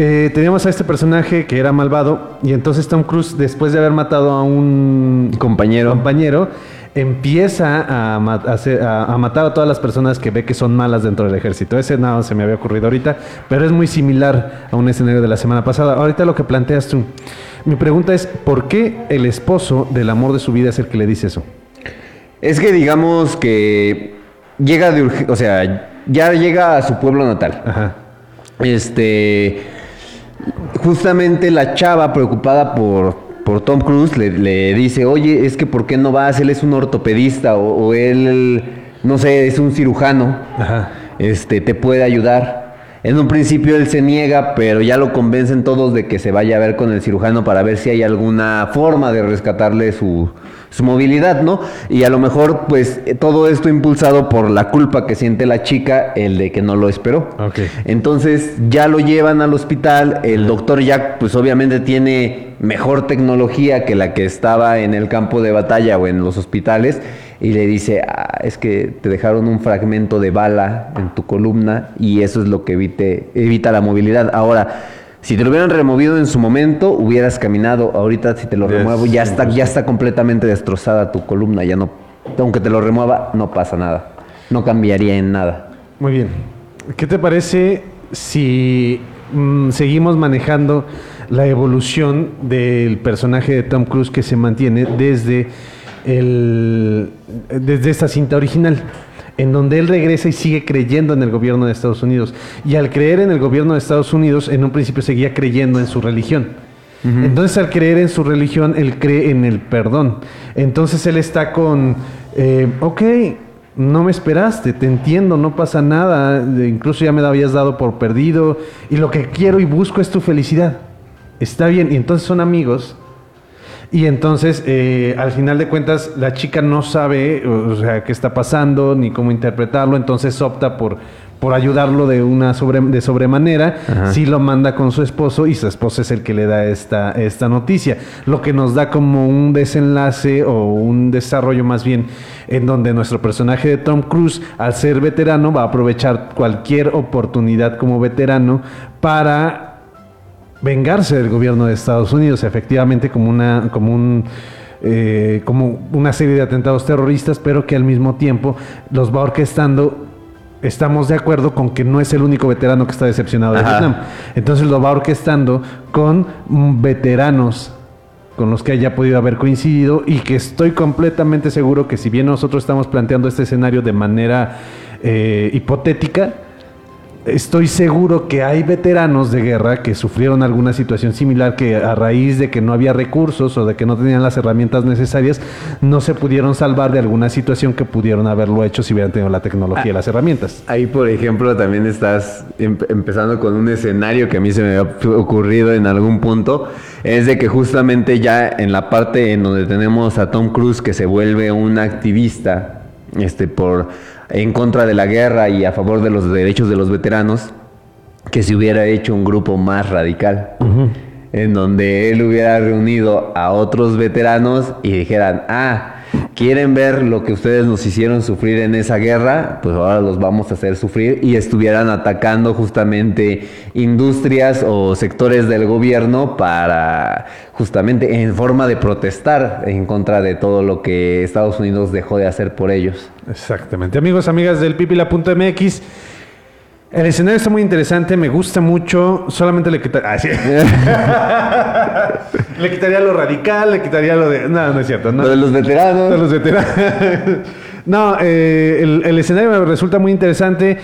F: Eh, teníamos a este personaje que era malvado. Y entonces Tom Cruise, después de haber matado a un
E: Compañero.
F: compañero, empieza a, ma- a hacer- a- a matar a todas las personas que ve que son malas dentro del ejército. Ese nada se me había ocurrido ahorita, pero es muy similar a un escenario de la semana pasada. Ahorita lo que planteas tú. Mi pregunta es, ¿por qué el esposo del amor de su vida es el que le dice eso?
E: Es que digamos que llega de o sea, ya llega a su pueblo natal.
F: Ajá.
E: Este, justamente la chava preocupada por, por Tom Cruise le, le dice, oye, es que ¿por qué no vas? Él es un ortopedista o, o él, no sé, es un cirujano.
F: Ajá.
E: Este, te puede ayudar. En un principio él se niega, pero ya lo convencen todos de que se vaya a ver con el cirujano para ver si hay alguna forma de rescatarle su, su movilidad, ¿no? Y a lo mejor, pues, eh, todo esto impulsado por la culpa que siente la chica, el de que no lo esperó.
F: Ok.
E: Entonces ya lo llevan al hospital, el doctor ya pues obviamente tiene mejor tecnología que la que estaba en el campo de batalla o en los hospitales y le dice, "Ah, es que te dejaron un fragmento de bala en tu columna y eso es lo que evite, evita la movilidad. Ahora, si te lo hubieran removido en su momento, hubieras caminado. Ahorita si te lo remuevo ya está, ya está completamente destrozada tu columna, ya no, aunque te lo remueva, no pasa nada. No cambiaría en nada.
F: Muy bien. ¿Qué te parece si mm, seguimos manejando la evolución del personaje de Tom Cruise que se mantiene desde, el, desde esta cinta original? En donde él regresa y sigue creyendo en el gobierno de Estados Unidos. Y al creer en el gobierno de Estados Unidos, en un principio seguía creyendo en su religión. Entonces al creer en su religión, él cree en el perdón. Entonces él está con, eh, ok, no me esperaste, te entiendo, no pasa nada, de- incluso ya me la habías dado por perdido y lo que quiero y busco es tu felicidad. Está bien, y entonces son amigos. Y entonces, eh, al final de cuentas, la chica no sabe, o sea, qué está pasando, ni cómo interpretarlo, entonces opta por, por ayudarlo de una sobre, de sobremanera,
E: Ajá.
F: sí lo manda con su esposo y su esposo es el que le da esta, esta noticia, lo que nos da como un desenlace o un desarrollo más bien en donde nuestro personaje de Tom Cruise, al ser veterano, va a aprovechar cualquier oportunidad como veterano para vengarse del gobierno de Estados Unidos, efectivamente como una, como un eh, como una serie de atentados terroristas, pero que al mismo tiempo los va orquestando. Estamos de acuerdo con que no es el único veterano que está decepcionado de
E: Ajá.
F: Vietnam. Entonces lo va orquestando con veteranos con los que haya podido haber coincidido y que estoy completamente seguro que si bien nosotros estamos planteando este escenario de manera eh, hipotética, Estoy seguro que hay veteranos de guerra que sufrieron alguna situación similar que a raíz de que no había recursos o de que no tenían las herramientas necesarias, no se pudieron salvar de alguna situación que pudieron haberlo hecho si hubieran tenido la tecnología y las herramientas.
E: Ahí, por ejemplo, también estás em- empezando con un escenario que a mí se me había ocurrido en algún punto. Es de que justamente ya en la parte en donde tenemos a Tom Cruise que se vuelve un activista este, por, en contra de la guerra y a favor de los derechos de los veteranos, que se hubiera hecho un grupo más radical. En donde él hubiera reunido a otros veteranos y dijeran, ah, ¿quieren ver lo que ustedes nos hicieron sufrir en esa guerra? Pues ahora los vamos a hacer sufrir y estuvieran atacando justamente industrias o sectores del gobierno para justamente en forma de protestar en contra de todo lo que Estados Unidos dejó de hacer por ellos.
F: Exactamente. Amigos, amigas del pipila.mx, el escenario está muy interesante, me gusta mucho. Solamente le quitaría. Ah, sí. le quitaría lo radical, le quitaría lo de. No, no es cierto. No.
E: Lo de los veteranos.
F: De los veteranos. no, eh, el, el escenario me resulta muy interesante.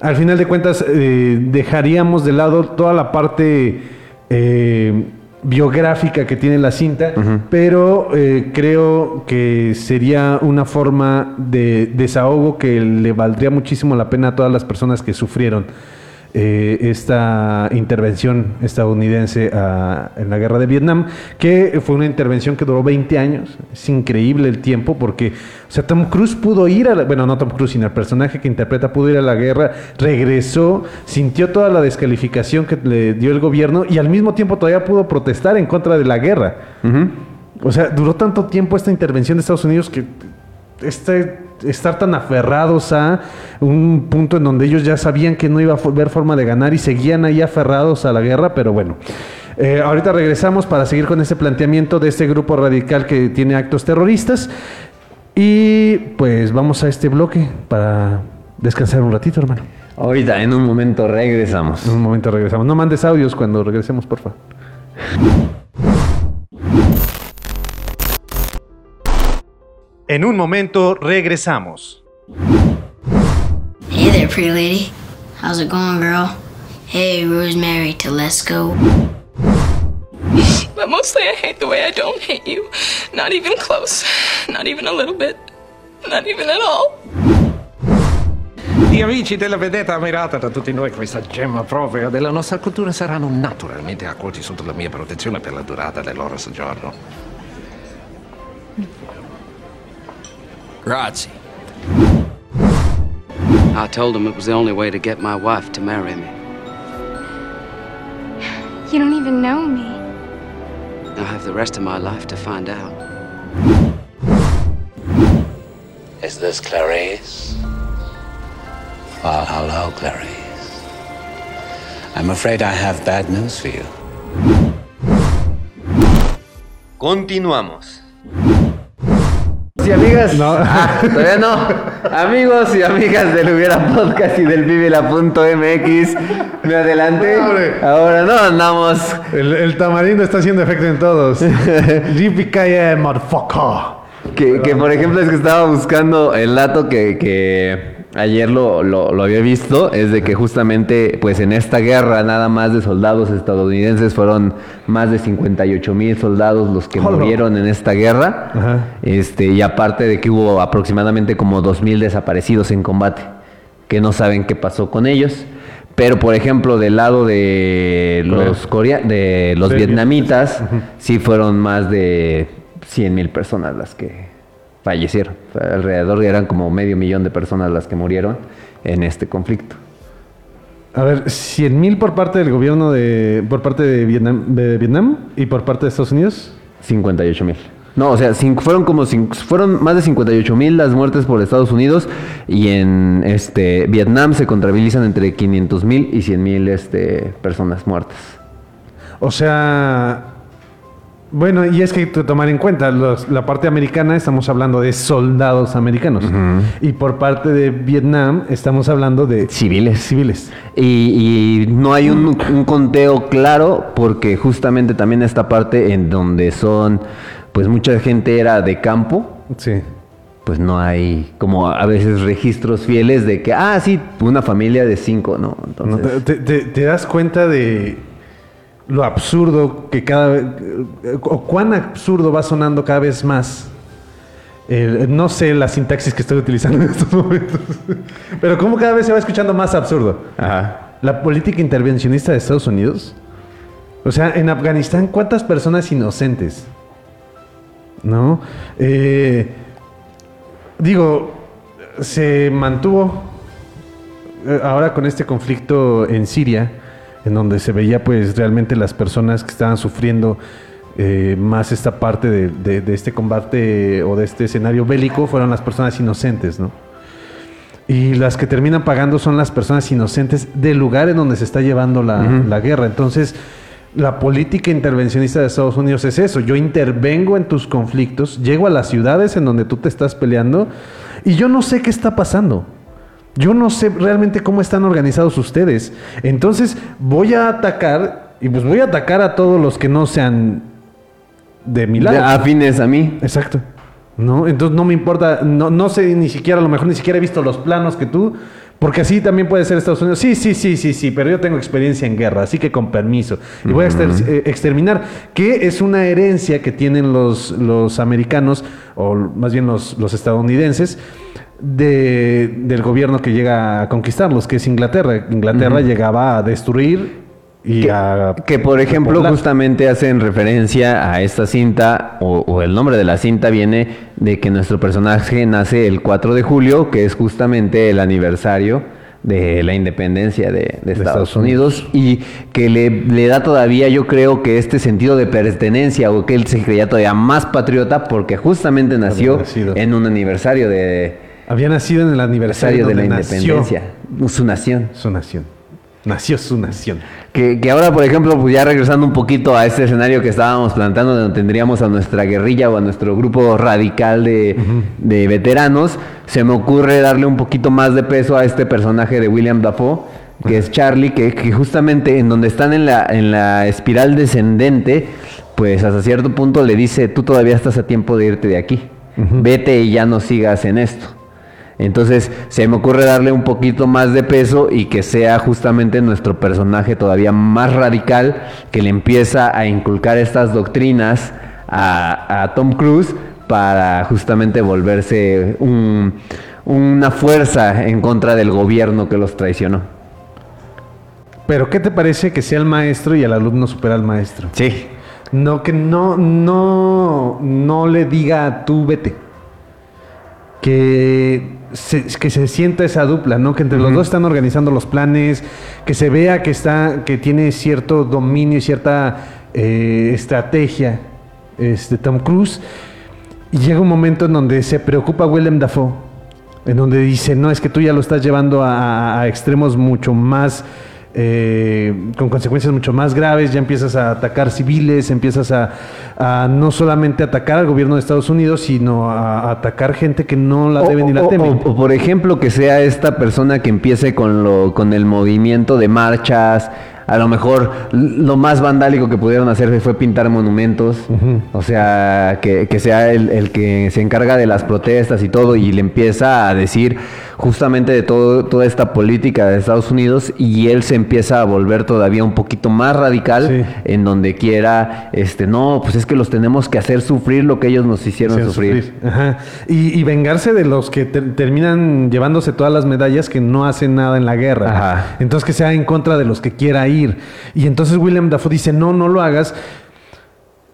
F: al final de cuentas eh, dejaríamos de lado toda la parte eh, biográfica que tiene la cinta, pero eh, creo que sería una forma de desahogo que le valdría muchísimo la pena a todas las personas que sufrieron eh, esta intervención estadounidense a- en la guerra de Vietnam, que fue una intervención que duró 20 años. Es increíble el tiempo porque, o sea, Tom Cruise pudo ir a la, bueno, no Tom Cruise, sino el personaje que interpreta pudo ir a la guerra, regresó, sintió toda la descalificación que le dio el gobierno y al mismo tiempo todavía pudo protestar en contra de la guerra. O sea, duró tanto tiempo esta intervención de Estados Unidos que este, estar tan aferrados a un punto en donde ellos ya sabían que no iba a haber forma de ganar y seguían ahí aferrados a la guerra, pero bueno. Eh, ahorita regresamos para seguir con este planteamiento de este grupo radical que tiene actos terroristas. Y pues vamos a este bloque para descansar un ratito, hermano.
E: Ahorita, en un momento regresamos.
F: En un momento regresamos. No mandes audios cuando regresemos, porfa.
A: En un momento regresamos.
H: Hey there, pretty lady. How's it going, girl? Hey, Rosemary Telesco.
N: But mostly I hate the way I don't hate you. Not even close. Not even a little bit. Not even at all.
O: Gli amici della vedetta ammirata da tutti noi, questa gemma propria della nostra cultura saranno naturalmente accolti sotto la mia protezione per la durata del loro soggiorno.
P: Grazie. I told him it was the only way to get my wife to marry me.
Q: You don't even know me.
P: I have the rest of my life to find out.
R: Is this Clarice? Well, hello, Clarice. I'm afraid I have bad news for you.
D: Continuamos.
E: Y amigas. Ah, todavía no. Amigos y amigas del Hubiera Podcast y del Vivela.mx. Me adelanté. Ahora no andamos.
F: El, el tamarindo está haciendo efecto en todos. Motherfucker.
E: Que, que, por ejemplo es que estaba buscando el dato que, que ayer lo, lo- lo había visto, es de que justamente pues en esta guerra nada más de soldados estadounidenses fueron más de 58 mil soldados los que murieron en esta guerra. Este, y aparte de que hubo aproximadamente como 2 mil desaparecidos en combate, que no saben qué pasó con ellos. Pero por ejemplo del lado de los, corea- de los vietnamitas, sí fueron más de 100 mil personas las que fallecieron. Alrededor eran como medio millón de personas las que murieron en este conflicto.
F: A ver, 100 mil por parte del gobierno de. por parte de Vietnam, de Vietnam y por parte de Estados Unidos.
E: 58 mil. No, o sea, fueron como fueron más de 58 mil las muertes por Estados Unidos y en este Vietnam se contabilizan entre 500 mil y 100 mil este, personas muertas.
F: O sea. Bueno, y es que hay que tomar en cuenta, los- la parte americana estamos hablando de soldados americanos. Y por parte de Vietnam estamos hablando de
E: civiles.
F: Civiles.
E: Y, y no hay un, un conteo claro porque justamente también esta parte en donde son, pues mucha gente era de campo.
F: Sí.
E: Pues no hay como a veces registros fieles de que, ah, sí, una familia de cinco, ¿no?
F: ¿no?
E: Entonces,
F: ¿Te, te- te das cuenta de lo absurdo que cada vez. o cuán absurdo va sonando cada vez más? No sé la sintaxis que estoy utilizando en estos momentos. Pero cómo cada vez se va escuchando más absurdo. La política intervencionista de Estados Unidos. O sea, en Afganistán, ¿cuántas personas inocentes? ¿No? Eh, digo, se mantuvo eh, ahora con este conflicto en Siria, en donde se veía pues realmente las personas que estaban sufriendo eh, más esta parte de, de- de este combate o de este escenario bélico fueron las personas inocentes, ¿no? Y las que terminan pagando son las personas inocentes del lugar en donde se está llevando la, la guerra. Entonces, la política intervencionista de Estados Unidos es eso. Yo intervengo en tus conflictos, llego a las ciudades en donde tú te estás peleando y yo no sé qué está pasando. Yo no sé realmente cómo están organizados ustedes. Entonces voy a atacar y pues voy a atacar a todos los que no sean de mi lado.
E: De- afines a mí.
F: Exacto. No, entonces no me importa, no, no sé ni siquiera, a lo mejor ni siquiera he visto los planos que tú, Porque así también puede ser Estados Unidos. Sí, sí, sí, sí, sí, pero yo tengo experiencia en guerra, así que con permiso. Y voy a eh, exterminar, que es una herencia que tienen los, los americanos, o más bien los, los estadounidenses, de- del gobierno que llega a conquistarlos, que es Inglaterra. Inglaterra llegaba a destruir y
E: que,
F: a...
E: que, por ejemplo
F: repoblar.
E: justamente hacen referencia a esta cinta o, o el nombre de la cinta viene de que nuestro personaje nace el 4 de julio que es justamente el aniversario de la independencia de, de Estados,
F: Estados
E: Unidos, y que le, le da todavía yo creo que este sentido de pertenencia o que él se creía todavía más patriota porque justamente nació en un aniversario de
F: Había nacido en el aniversario
E: de la
F: nació
E: independencia su nación
F: Su nación. Nació su nación.
E: Que, que ahora, por ejemplo, pues ya regresando un poquito a este escenario que estábamos plantando, donde tendríamos a nuestra guerrilla o a nuestro grupo radical de, de veteranos, se me ocurre darle un poquito más de peso a este personaje de William Dafoe, que es Charlie, que, que justamente en donde están en la, en la espiral descendente, pues hasta cierto punto le dice, tú todavía estás a tiempo de irte de aquí, vete y ya no sigas en esto. Entonces se me ocurre darle un poquito más de peso y que sea justamente nuestro personaje todavía más radical, que le empieza a inculcar estas doctrinas a, a Tom Cruise para justamente volverse un- una fuerza en contra del gobierno que los traicionó.
F: Pero ¿qué te parece que sea el maestro y el alumno supera al maestro?
E: Sí.
F: No, que no, no, no le diga tú vete. Que se, que se sienta esa dupla, ¿no? Que entre los dos están organizando los planes, que se vea que está, que tiene cierto dominio y cierta eh, estrategia este, Tom Cruise. Y llega un momento en donde se preocupa Willem Dafoe, en donde dice, no, es que tú ya lo estás llevando a extremos mucho más, eh, con consecuencias mucho más graves, ya empiezas a atacar civiles, empiezas a, a no solamente atacar al gobierno de Estados Unidos, sino a, atacar gente que no la debe ni la teme.
E: o- o por ejemplo, que sea esta persona que empiece con, lo, con el movimiento de marchas. A lo mejor lo más vandálico que pudieron hacer fue pintar monumentos. O sea, que, que sea el, el que se encarga de las protestas y todo y le empieza a decir justamente de todo, toda esta política de Estados Unidos y él se empieza a volver todavía un poquito más radical en donde quiera, este, no, pues es que los tenemos que hacer sufrir lo que ellos nos hicieron
F: Hicieron
E: sufrir.
F: sufrir. Ajá. Y, y vengarse de los que ter- terminan llevándose todas las medallas que no hacen nada en la guerra.
E: Ajá.
F: Entonces que sea en contra de los que quiera ir. Y entonces William Dafoe dice, no, no lo hagas.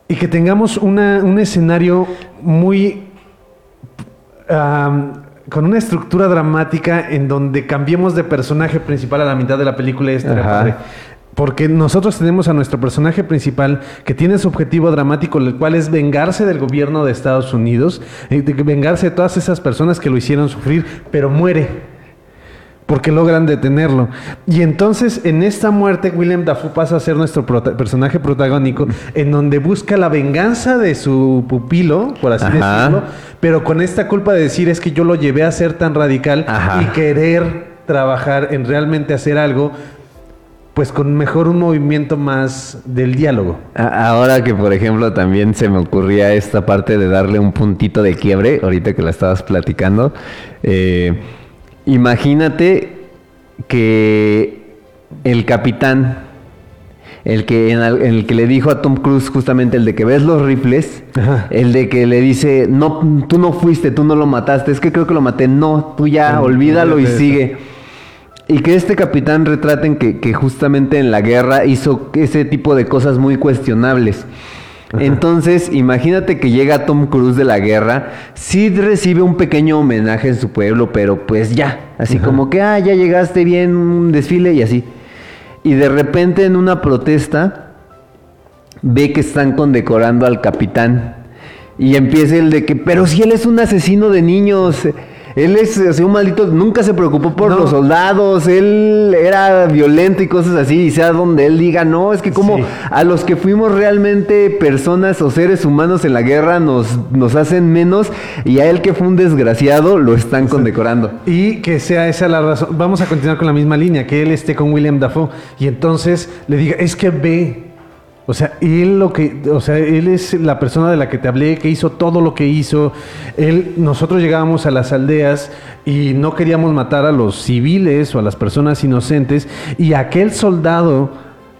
F: Y que tengamos una- un escenario muy... con una estructura dramática en donde cambiemos de personaje principal a la mitad de la película y estaría padre. Porque nosotros tenemos a nuestro personaje principal que tiene su objetivo dramático, el cual es vengarse del gobierno de Estados Unidos, eh, de que vengarse de todas esas personas que lo hicieron sufrir, pero muere. Porque logran detenerlo. Y entonces, en esta muerte, William Dafoe pasa a ser nuestro prota- personaje protagónico, en donde busca la venganza de su pupilo, por así
E: Ajá.
F: decirlo, pero con esta culpa de decir es que yo lo llevé a ser tan radical
E: Ajá.
F: y querer trabajar en realmente hacer algo pues con mejor un movimiento más del diálogo.
E: Ahora que, por ejemplo, también se me ocurría esta parte de darle un puntito de quiebre, ahorita que la estabas platicando. eh, imagínate que el capitán, el que, en el que le dijo a Tom Cruise justamente el de que ves los rifles, el de que le dice, no, tú no fuiste, tú no lo mataste, es que creo que lo maté, no, tú ya, olvídalo y sigue. Y que este capitán retraten que, que justamente en la guerra hizo ese tipo de cosas muy cuestionables. Entonces, imagínate que llega Tom Cruise de la guerra, sí recibe un pequeño homenaje en su pueblo, pero pues ya, así como que, ah, ya llegaste bien, un desfile y así. Y de repente en una protesta, ve que están condecorando al capitán. Y empieza el de que, pero si él es un asesino de niños, él es así, un maldito, nunca se preocupó por los soldados, él era violento y cosas así, y sea donde él diga, no, es que como a los que fuimos realmente personas o seres humanos en la guerra nos, nos hacen menos, y a él que fue un desgraciado lo están condecorando.
F: Y que sea esa la razón. Vamos a continuar con la misma línea, que él esté con William Dafoe y entonces le diga, es que ve, O sea, él lo que, o sea, él es la persona de la que te hablé, que hizo todo lo que hizo. Él, nosotros llegábamos a las aldeas y no queríamos matar a los civiles o a las personas inocentes y aquel soldado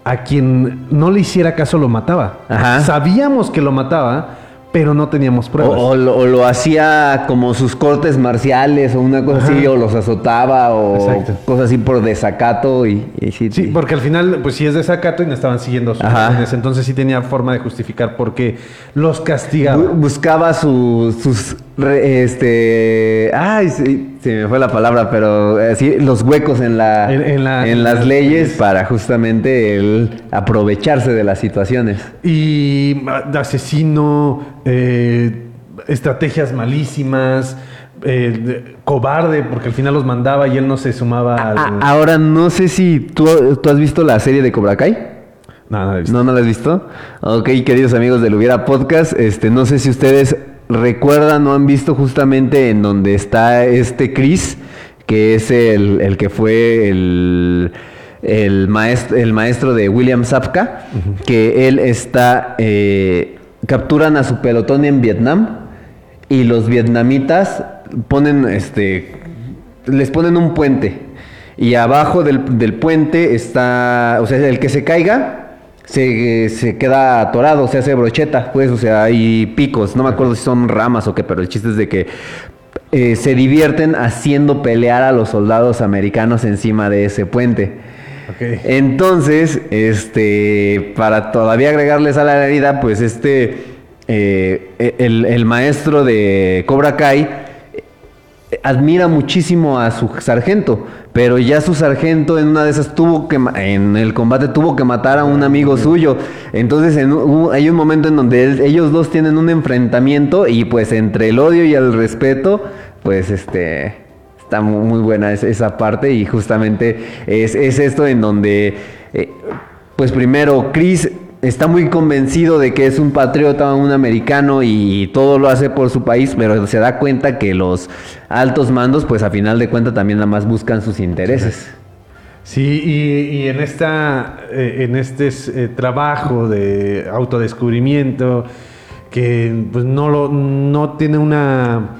F: a quien no le hiciera caso lo mataba.
E: Ajá.
F: Sabíamos que lo mataba, pero no teníamos pruebas.
E: o lo, o lo hacía como sus cortes marciales o una cosa así, o los azotaba o
F: Exacto.
E: cosas así por desacato y, y sí,
F: Sí, porque al final, pues sí es desacato y no estaban siguiendo sus órdenes. Entonces sí tenía forma de justificar por qué los castigaba.
E: Bu- buscaba su- sus re- este ay sí, se me fue la palabra pero eh, sí, los huecos en la
F: En- en la-
E: en las leyes para justamente el aprovecharse de las situaciones
F: Y ah, asesino, eh, estrategias malísimas, eh, de- cobarde, porque al final los mandaba y él no se sumaba al...
E: Ahora no sé si tú, tú has visto la serie de Cobra Kai
F: No, no la he visto.
E: ¿No, no la has visto? Ok, queridos amigos del Hubiera Podcast, este, no sé si ustedes recuerdan o han visto justamente en donde está este Chris, que es el, el que fue el, el, maestro, el maestro de William Zapka, que él está, eh, capturan a su pelotón en Vietnam y los vietnamitas ponen, este, les ponen un puente y abajo del, del puente está, o sea, el que se caiga se, se queda atorado, se hace brocheta, pues, o sea, hay picos, no me acuerdo si son ramas o qué, pero el chiste es de que eh, se divierten haciendo pelear a los soldados americanos encima de ese puente. Entonces, este, para todavía agregarles a la herida, pues este, eh, el, el maestro de Cobra Kai eh, admira muchísimo a su sargento, pero ya su sargento en una de esas tuvo que, en el combate tuvo que matar a un amigo suyo. Entonces en un- hay un momento en donde él- ellos dos tienen un enfrentamiento y pues entre el odio y el respeto, pues este... Está mu- muy buena es- esa parte y justamente es, es esto en donde, eh, pues primero, Chris está muy convencido de que es un patriota, un americano y todo lo hace por su país, pero se da cuenta que los altos mandos, pues a final de cuentas también nada más buscan sus intereses.
F: Sí, y, en, esta, eh, en este eh, trabajo de autodescubrimiento, que pues, no, lo, no tiene una,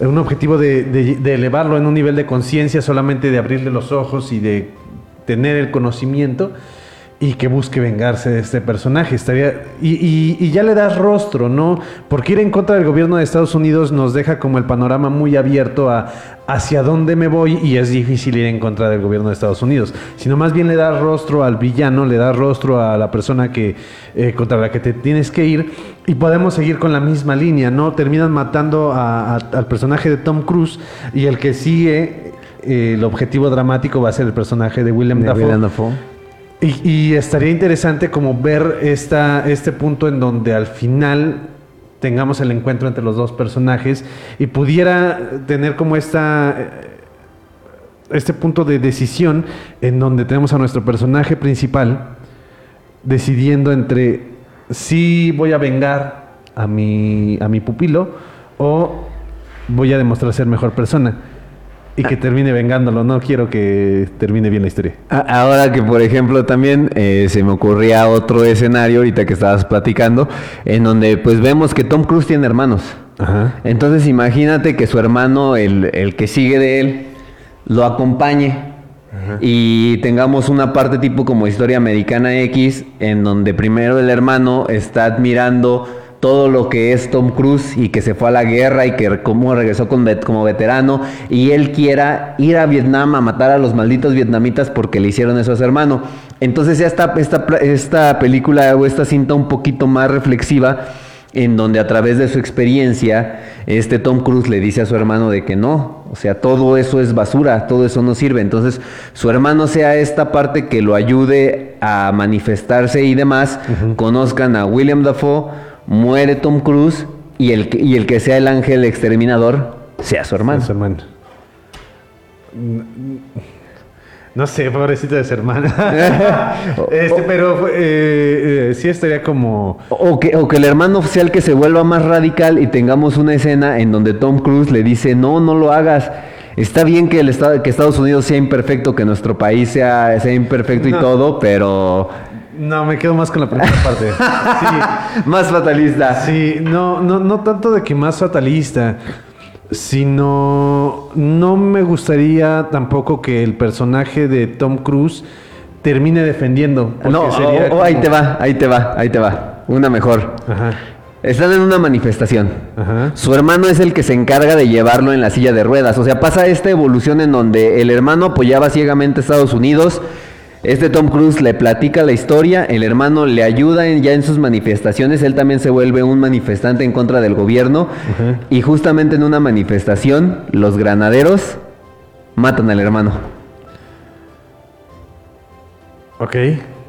F: un objetivo de elevarlo en un nivel de conciencia, solamente de abrirle los ojos y de tener el conocimiento, y que busque vengarse de este personaje. Estaría, y, y- y ya le das rostro, ¿no? Porque ir en contra del gobierno de Estados Unidos nos deja como el panorama muy abierto a hacia dónde me voy y es difícil ir en contra del gobierno de Estados Unidos. Sino más bien le das rostro al villano, le das rostro a la persona que eh, contra la que te tienes que ir y podemos seguir con la misma línea, ¿no? Terminan matando a- a- al personaje de Tom Cruise y el que sigue... eh, el objetivo dramático va a ser el personaje de William
E: De
F: Dafoe.
E: Willem Dafoe.
F: Y, y estaría interesante como ver esta, este punto en donde al final tengamos el encuentro entre los dos personajes y pudiera tener como esta este punto de decisión en donde tenemos a nuestro personaje principal decidiendo entre si voy a vengar a mi, a mi pupilo o voy a demostrar ser mejor persona y que termine vengándolo. No quiero que termine bien la historia.
E: A- Ahora que, por ejemplo, también eh, se me ocurría otro escenario ahorita que estabas platicando, en donde pues vemos que Tom Cruise tiene hermanos. Entonces imagínate que su hermano, el, el que sigue de él, lo acompañe y tengamos una parte tipo como historia americana X, en donde primero el hermano está admirando todo lo que es Tom Cruise y que se fue a la guerra y que como regresó con como veterano y él quiera ir a Vietnam a matar a los malditos vietnamitas porque le hicieron eso a su hermano. Entonces ya esta, esta, esta película o esta cinta un poquito más reflexiva en donde a través de su experiencia, este Tom Cruise le dice a su hermano de que no, o sea, todo eso es basura, todo eso no sirve. Entonces, su hermano sea esta parte que lo ayude a manifestarse y demás, conozcan a William Dafoe, muere Tom Cruise y el, que- y el que sea el ángel exterminador sea su hermano.
F: Su hermano. No sé, pobrecito de su hermana. este, pero eh, eh, sí estaría como.
E: O que, o que el hermano sea el que se vuelva más radical y tengamos una escena en donde Tom Cruise le dice, no, no lo hagas. Está bien que, el estado, que Estados Unidos sea imperfecto, que nuestro país sea, sea imperfecto y todo, pero
F: No, me quedo más con la primera parte. Sí.
E: Más fatalista.
F: Sí, no, no, no tanto de que más fatalista, sino no me gustaría tampoco que el personaje de Tom Cruise termine defendiendo.
E: No,
F: sería
E: oh, oh, ahí te va, ahí te va, ahí te va. Una mejor.
F: Ajá.
E: Están en una manifestación.
F: Ajá.
E: Su hermano es el que se encarga de llevarlo en la silla de ruedas. O sea, pasa esta evolución en donde el hermano apoyaba ciegamente a Estados Unidos. Este Tom Cruise le platica la historia, el hermano le ayuda en- ya en sus manifestaciones, él también se vuelve un manifestante en contra del gobierno y justamente en una manifestación los granaderos matan al hermano.
F: Ok.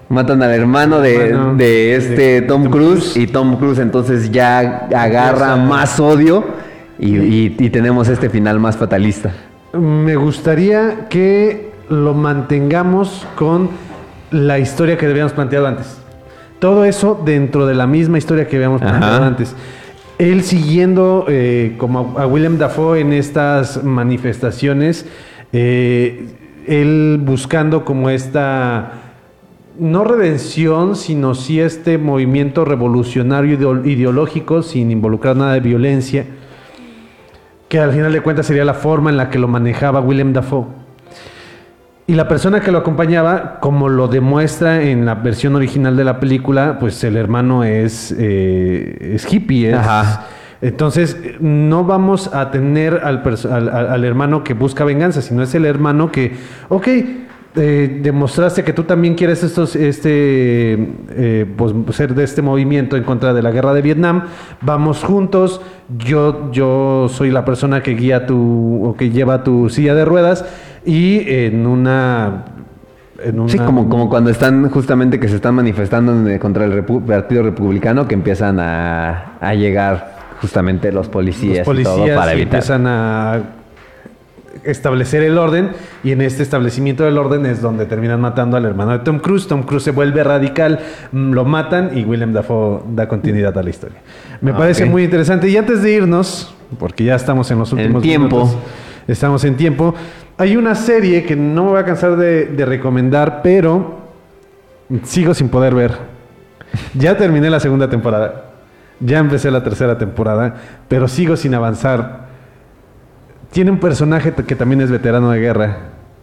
E: Matan al hermano de, de este
F: de
E: Tom,
F: Tom
E: Cruise, y Tom Cruise entonces ya agarra más odio y, y- y tenemos este final más fatalista.
F: Me gustaría que lo mantengamos con la historia que habíamos planteado antes. Todo eso dentro de la misma historia que habíamos
E: Ajá.
F: planteado antes. Él siguiendo eh, como a William Dafoe en estas manifestaciones, eh, él buscando como esta, no redención, sino sí este movimiento revolucionario ideo- ideológico sin involucrar nada de violencia que al final de cuentas sería la forma en la que lo manejaba Willem Dafoe. Y la persona que lo acompañaba, como lo demuestra en la versión original de la película, pues el hermano es, eh, es hippie. es-
E: Ajá.
F: Entonces, no vamos a tener al, al hermano que busca venganza, sino es el hermano que, ok, eh, demostraste que tú también quieres estos, este, eh, pues, ser de este movimiento en contra de la guerra de Vietnam. Vamos juntos. Yo, yo soy la persona que guía tu, o que lleva tu silla de ruedas y en una, en una
E: Sí, como, como cuando están justamente que se están manifestando en- contra el repu- Partido Republicano que empiezan a, a llegar justamente los policías,
F: los
E: y todo
F: policías
E: para
F: y
E: evitar.
F: empiezan a establecer el orden y en este establecimiento del orden es donde terminan matando al hermano de Tom Cruise. Tom Cruise se vuelve radical, mm, lo matan y Willem Dafoe da continuidad a la historia. Me
E: Ah,
F: parece muy interesante. Y antes de irnos, porque ya estamos en los últimos
E: tiempo.
F: minutos, estamos en tiempo, hay una serie que no me voy a cansar de, de recomendar, pero sigo sin poder ver. Ya terminé la segunda temporada. Ya empecé la tercera temporada, pero sigo sin avanzar. Tiene un personaje que también es veterano de guerra,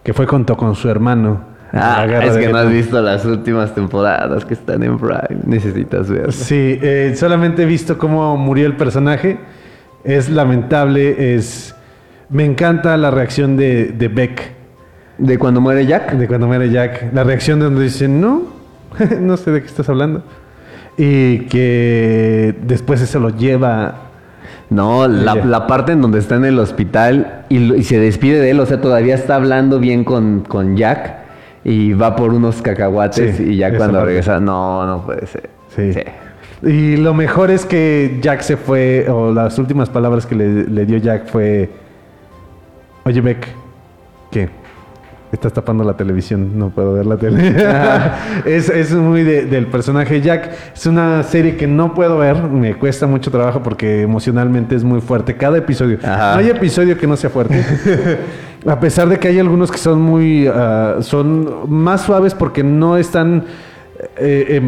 F: que fue junto con su hermano.
E: Ah, es que no has visto las últimas temporadas que están en Prime. Necesitas ver.
F: Sí, eh, solamente he visto cómo murió el personaje. Es lamentable, es... Me encanta la reacción de, de Beck.
E: ¿De cuando muere Jack?
F: De cuando muere Jack. La reacción de donde dice, no, no sé de qué estás hablando. Y que después eso lo lleva...
E: No, la, parte en donde está en el hospital y, y se despide de él, o sea, todavía está hablando bien con, con Jack y va por unos cacahuates
F: Sí,
E: y ya cuando
F: parte.
E: regresa, no, no puede ser.
F: Sí. Y lo mejor es que Jack se fue, o las últimas palabras que le, le dio Jack fue, oye Beck, ¿qué? Estás tapando la televisión, no puedo ver la tele. es, es muy de- del personaje Jack. Es una serie que no puedo ver, me cuesta mucho trabajo porque emocionalmente es muy fuerte. Cada episodio.
E: Ajá.
F: No hay episodio que no sea fuerte. A pesar de que hay algunos que son muy, ah, son más suaves porque no están eh,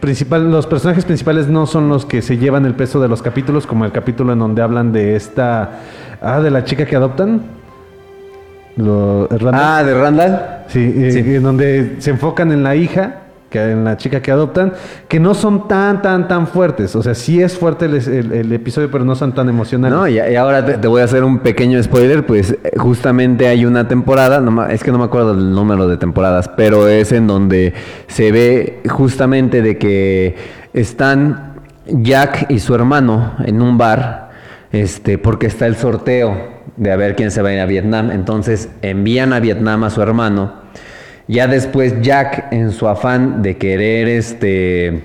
F: principal, los personajes principales no son los que se llevan el peso de los capítulos, como el capítulo en donde hablan de esta, ah, de la chica que adoptan. Lo-.
E: Ah, de Randall.
F: Sí, eh, en donde se enfocan en la hija, que en la chica que adoptan, que no son tan, tan, tan fuertes. O sea, sí es fuerte el, el- el episodio, pero no son tan emocionales.
E: No, y, y ahora te, te voy a hacer un pequeño spoiler, pues eh, justamente hay una temporada, no es que no me acuerdo el número de temporadas, pero es en donde se ve justamente de que están Jack y su hermano en un bar, este, porque está el sorteo de a ver quién se va a ir a Vietnam. Entonces envían a Vietnam a su hermano. Ya después Jack, en su afán de querer este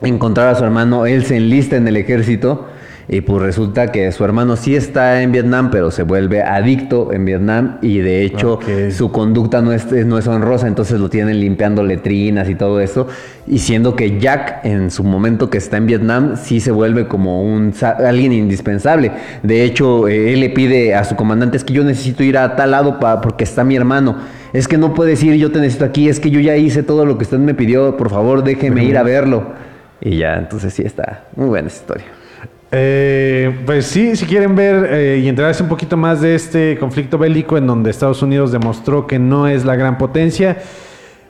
E: encontrar a su hermano, él se enlista en el ejército y pues resulta que su hermano sí está en Vietnam, pero se vuelve adicto en Vietnam y de hecho su conducta no es, no es honrosa, entonces lo tienen limpiando letrinas y todo eso, y siendo que Jack en su momento que está en Vietnam sí se vuelve como un alguien indispensable. De hecho, eh, él le pide a su comandante es que yo necesito ir a tal lado porque está mi hermano. es que no puedes ir, yo te necesito aquí, es que yo ya hice todo lo que usted me pidió, por favor déjeme ir a verlo. Y ya, entonces sí está muy buena esa historia.
F: Eh, pues sí, si quieren ver eh, y enterarse un poquito más de este conflicto bélico en donde Estados Unidos demostró que no es la gran potencia,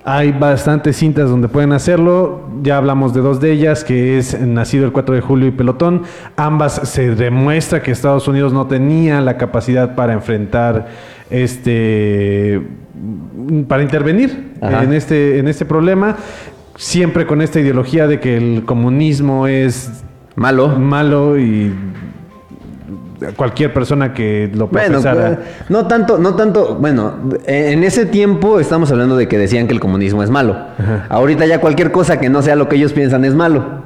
F: hay bastantes cintas donde pueden hacerlo. Ya hablamos de dos de ellas, que es Nacido el 4 de julio y Pelotón. Ambas se demuestra que Estados Unidos no tenía la capacidad para enfrentar este para intervenir
E: Ajá.
F: en este en este problema siempre con esta ideología de que el comunismo es
E: malo
F: malo y cualquier persona que lo
E: Bueno,
F: profesara
E: pues, no tanto, no tanto, bueno, en ese tiempo estamos hablando de que decían que el comunismo es malo. Ahorita ya cualquier cosa que no sea lo que ellos piensan es malo.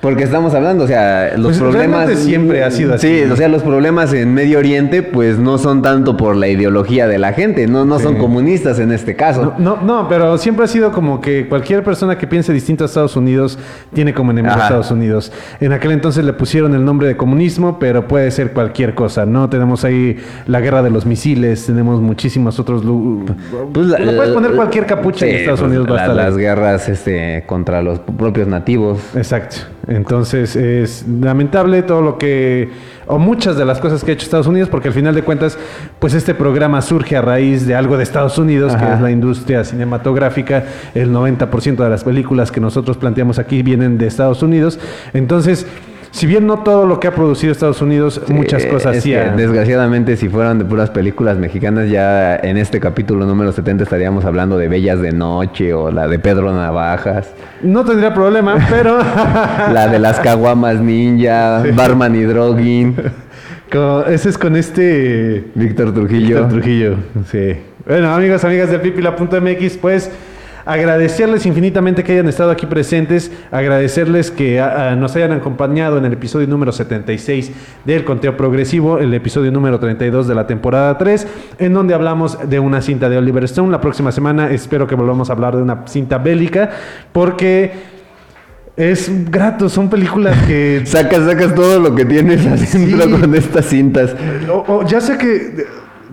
E: Porque estamos hablando, o sea, los
F: Pues,
E: problemas...
F: siempre ha sido así,
E: Sí,
F: ¿no?
E: o sea, los problemas en Medio Oriente pues no son tanto por la ideología de la gente, no, no son comunistas en este caso.
F: No, no, pero siempre ha sido como que cualquier persona que piense distinto a Estados Unidos tiene como enemigo a. Estados Unidos. En aquel entonces le pusieron el nombre de comunismo, pero puede ser cualquier cosa, ¿no? Tenemos ahí la guerra de los misiles, tenemos muchísimos otros...
E: Pues la-
F: le puedes poner cualquier capucha
E: Sí,
F: Estados
E: pues,
F: Unidos va a
E: la-
F: estar ahí.
E: Las guerras este, contra los propios nativos.
F: Exacto. Entonces es lamentable todo lo que, o muchas de las cosas que ha hecho Estados Unidos, porque al final de cuentas, pues este programa surge a raíz de algo de Estados Unidos, que es la industria cinematográfica. El 90% de las películas que nosotros planteamos aquí vienen de Estados Unidos. Entonces, si bien no todo lo que ha producido Estados Unidos, muchas cosas sí ha-
E: Desgraciadamente, si fueran de puras películas mexicanas, ya en este capítulo número 70 estaríamos hablando de Bellas de Noche o la de Pedro Navajas,
F: No tendría problema, pero...
E: la de las caguamas ninja, Barman y Drogin,
F: Con- ese es con este...
E: Víctor Trujillo.
F: Víctor Trujillo, sí. Bueno, amigos, amigas de pipila.mx, pues agradecerles infinitamente que hayan estado aquí presentes, agradecerles que ah, ah, nos hayan acompañado en el episodio número 76 del conteo progresivo, el episodio número 32 de la temporada 3, en donde hablamos de una cinta de Oliver Stone. La próxima semana espero que volvamos a hablar de una cinta bélica, porque... Es grato, son películas que
E: Sacas, sacas todo lo que tienes adentro
F: Sí.
E: con estas cintas.
F: o- o ya sé que,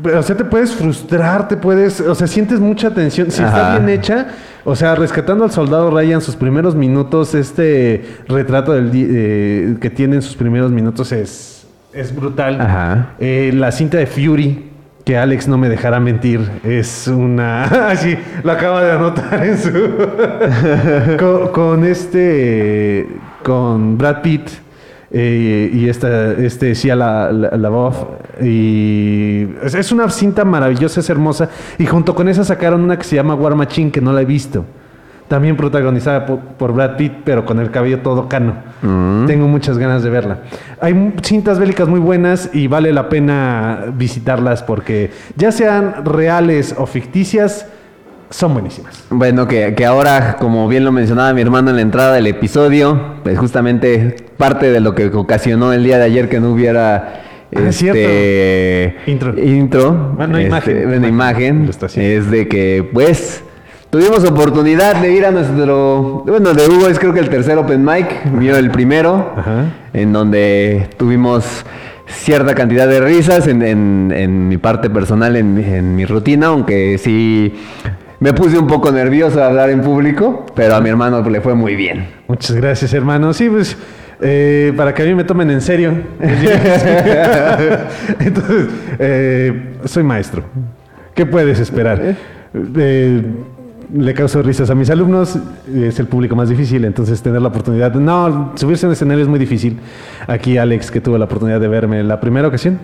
F: o sea, te puedes frustrar, te puedes, o sea, sientes mucha tensión. Si está bien hecha, o sea, rescatando al soldado Ryan sus primeros minutos, este retrato del eh, que tiene en sus primeros minutos es, es brutal.
E: Ajá.
F: Eh, la cinta de Fury, que Alex no me dejará mentir, es una... Así, lo acaba de anotar en su... con, con este... Con Brad Pitt eh, y esta, este Sia la, la, LaBeouf, y es, es una cinta maravillosa, es hermosa. Y junto con esa sacaron una que se llama War Machine, que no la he visto. También protagonizada por, por Brad Pitt, pero con el cabello todo cano. Tengo muchas ganas de verla. Hay cintas bélicas muy buenas y vale la pena visitarlas porque ya sean reales o ficticias, son buenísimas.
E: Bueno, que, que ahora, como bien lo mencionaba mi hermano en la entrada del episodio, pues justamente parte de lo que ocasionó el día de ayer que no hubiera
F: Ah, es
E: este
F: Intro.
E: intro,
F: Bueno,
E: este,
F: imagen.
E: bueno, imagen, es de que pues tuvimos oportunidad de ir a nuestro, bueno, de Hugo es creo que el tercer open mic, mío el primero, en donde tuvimos cierta cantidad de risas en, en- en mi parte personal, en, en mi rutina, aunque sí me puse un poco nervioso a hablar en público, pero a mi hermano le fue muy bien.
F: Muchas gracias, hermano. Sí, pues, eh, para que a mí me tomen en serio. Entonces, eh, soy maestro. ¿Qué puedes esperar? Eh, le causo risas a mis alumnos, es el público más difícil, entonces tener la oportunidad. No, subirse un escenario es muy difícil. Aquí Alex, que tuvo la oportunidad de verme la primera ocasión,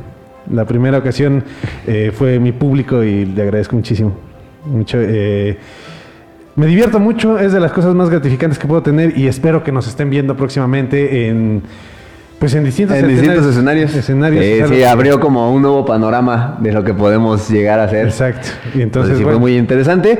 F: la primera ocasión eh, fue mi público y le agradezco muchísimo. Mucho. eh, me divierto mucho, es de las cosas más gratificantes que puedo tener y espero que nos estén viendo próximamente en pues en distintos
E: En distintos escenarios.
F: escenarios. Algo
E: sí, abrió como un nuevo panorama de lo que podemos llegar a hacer.
F: Exacto. Y entonces,
E: sí
F: bueno.
E: fue muy interesante,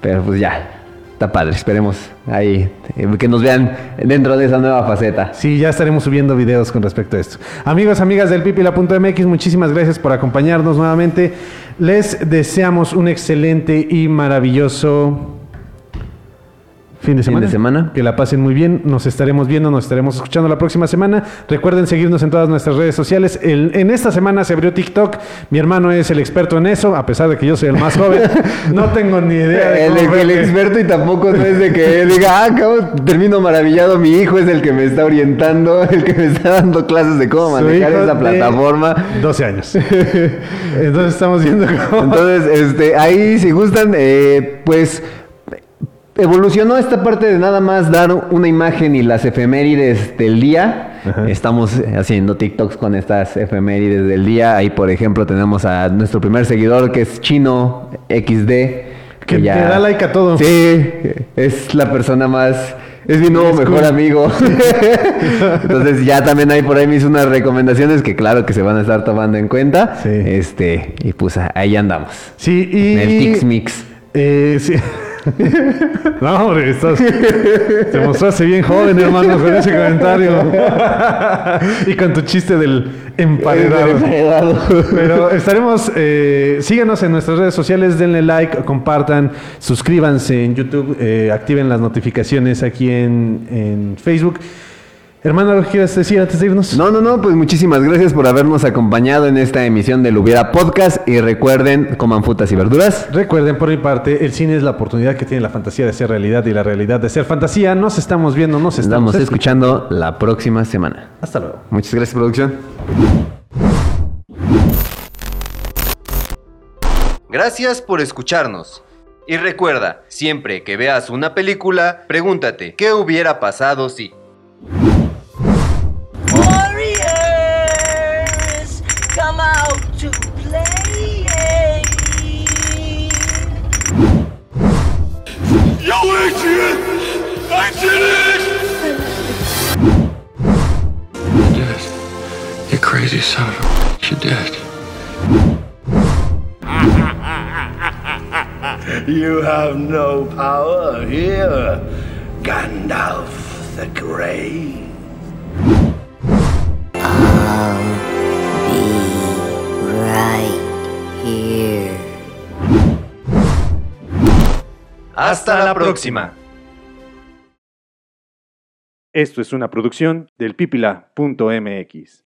E: pero pues ya, está padre. Esperemos ahí eh, que nos vean dentro de esa nueva faceta.
F: Sí, ya estaremos subiendo videos con respecto a esto. Amigos, amigas del pipila.mx, muchísimas gracias por acompañarnos nuevamente. Les deseamos un excelente y maravilloso fin de semana.
E: de semana.
F: Que la pasen muy bien. Nos estaremos viendo, nos estaremos escuchando la próxima semana. Recuerden seguirnos en todas nuestras redes sociales. El- en esta semana se abrió TikTok. Mi hermano es el experto en eso, a pesar de que yo soy el más joven. No tengo ni idea de
E: El,
F: cómo
E: el experto y tampoco no es de que diga, ah, cabrón, termino maravillado, mi hijo es el que me está orientando, el que me está dando clases de cómo
F: Su
E: manejar esa plataforma.
F: 12 años. Entonces estamos viendo cómo...
E: Entonces, este, ahí si gustan, eh, pues evolucionó esta parte de nada más dar una imagen y las efemérides del día. Estamos haciendo TikToks con estas efemérides del día. Ahí, por ejemplo, tenemos a nuestro primer seguidor que es Chino XD.
F: Que te da like a todo.
E: Sí, es la persona más... Es mi nuevo mejor
F: cool.
E: amigo. Entonces ya también hay por ahí hizo unas recomendaciones que claro que se van a estar tomando en cuenta. Este, y pues ahí andamos.
F: Sí, y...
E: En el Tix Mix.
F: Eh, sí. no, hombre, estás, te mostraste bien joven, hermano, con ese comentario. y con tu chiste del emparedado. Pero estaremos, eh, síganos en nuestras redes sociales, denle like, compartan, suscríbanse en YouTube, eh, activen las notificaciones aquí en, en Facebook. Hermano, ¿algo que quieras decir antes de irnos?
E: No, no, no, pues muchísimas gracias por habernos acompañado en esta emisión del Hubiera Podcast y recuerden, coman frutas y verduras.
F: Recuerden, por mi parte, el cine es la oportunidad que tiene la fantasía de ser realidad y la realidad de ser fantasía. Nos estamos viendo, nos estamos
E: escuchando la próxima semana.
F: Hasta luego.
E: Muchas gracias, producción. Gracias por escucharnos. Y recuerda, siempre que veas una película, pregúntate, ¿qué hubiera pasado si?
B: Yo! I did it!
L: You did. You crazy son of a bitch, you did.
M: You have no power here, Gandalf the Grey.
H: I'll be Right here.
E: Hasta la próxima.
F: Esto es una producción del pipila.mx.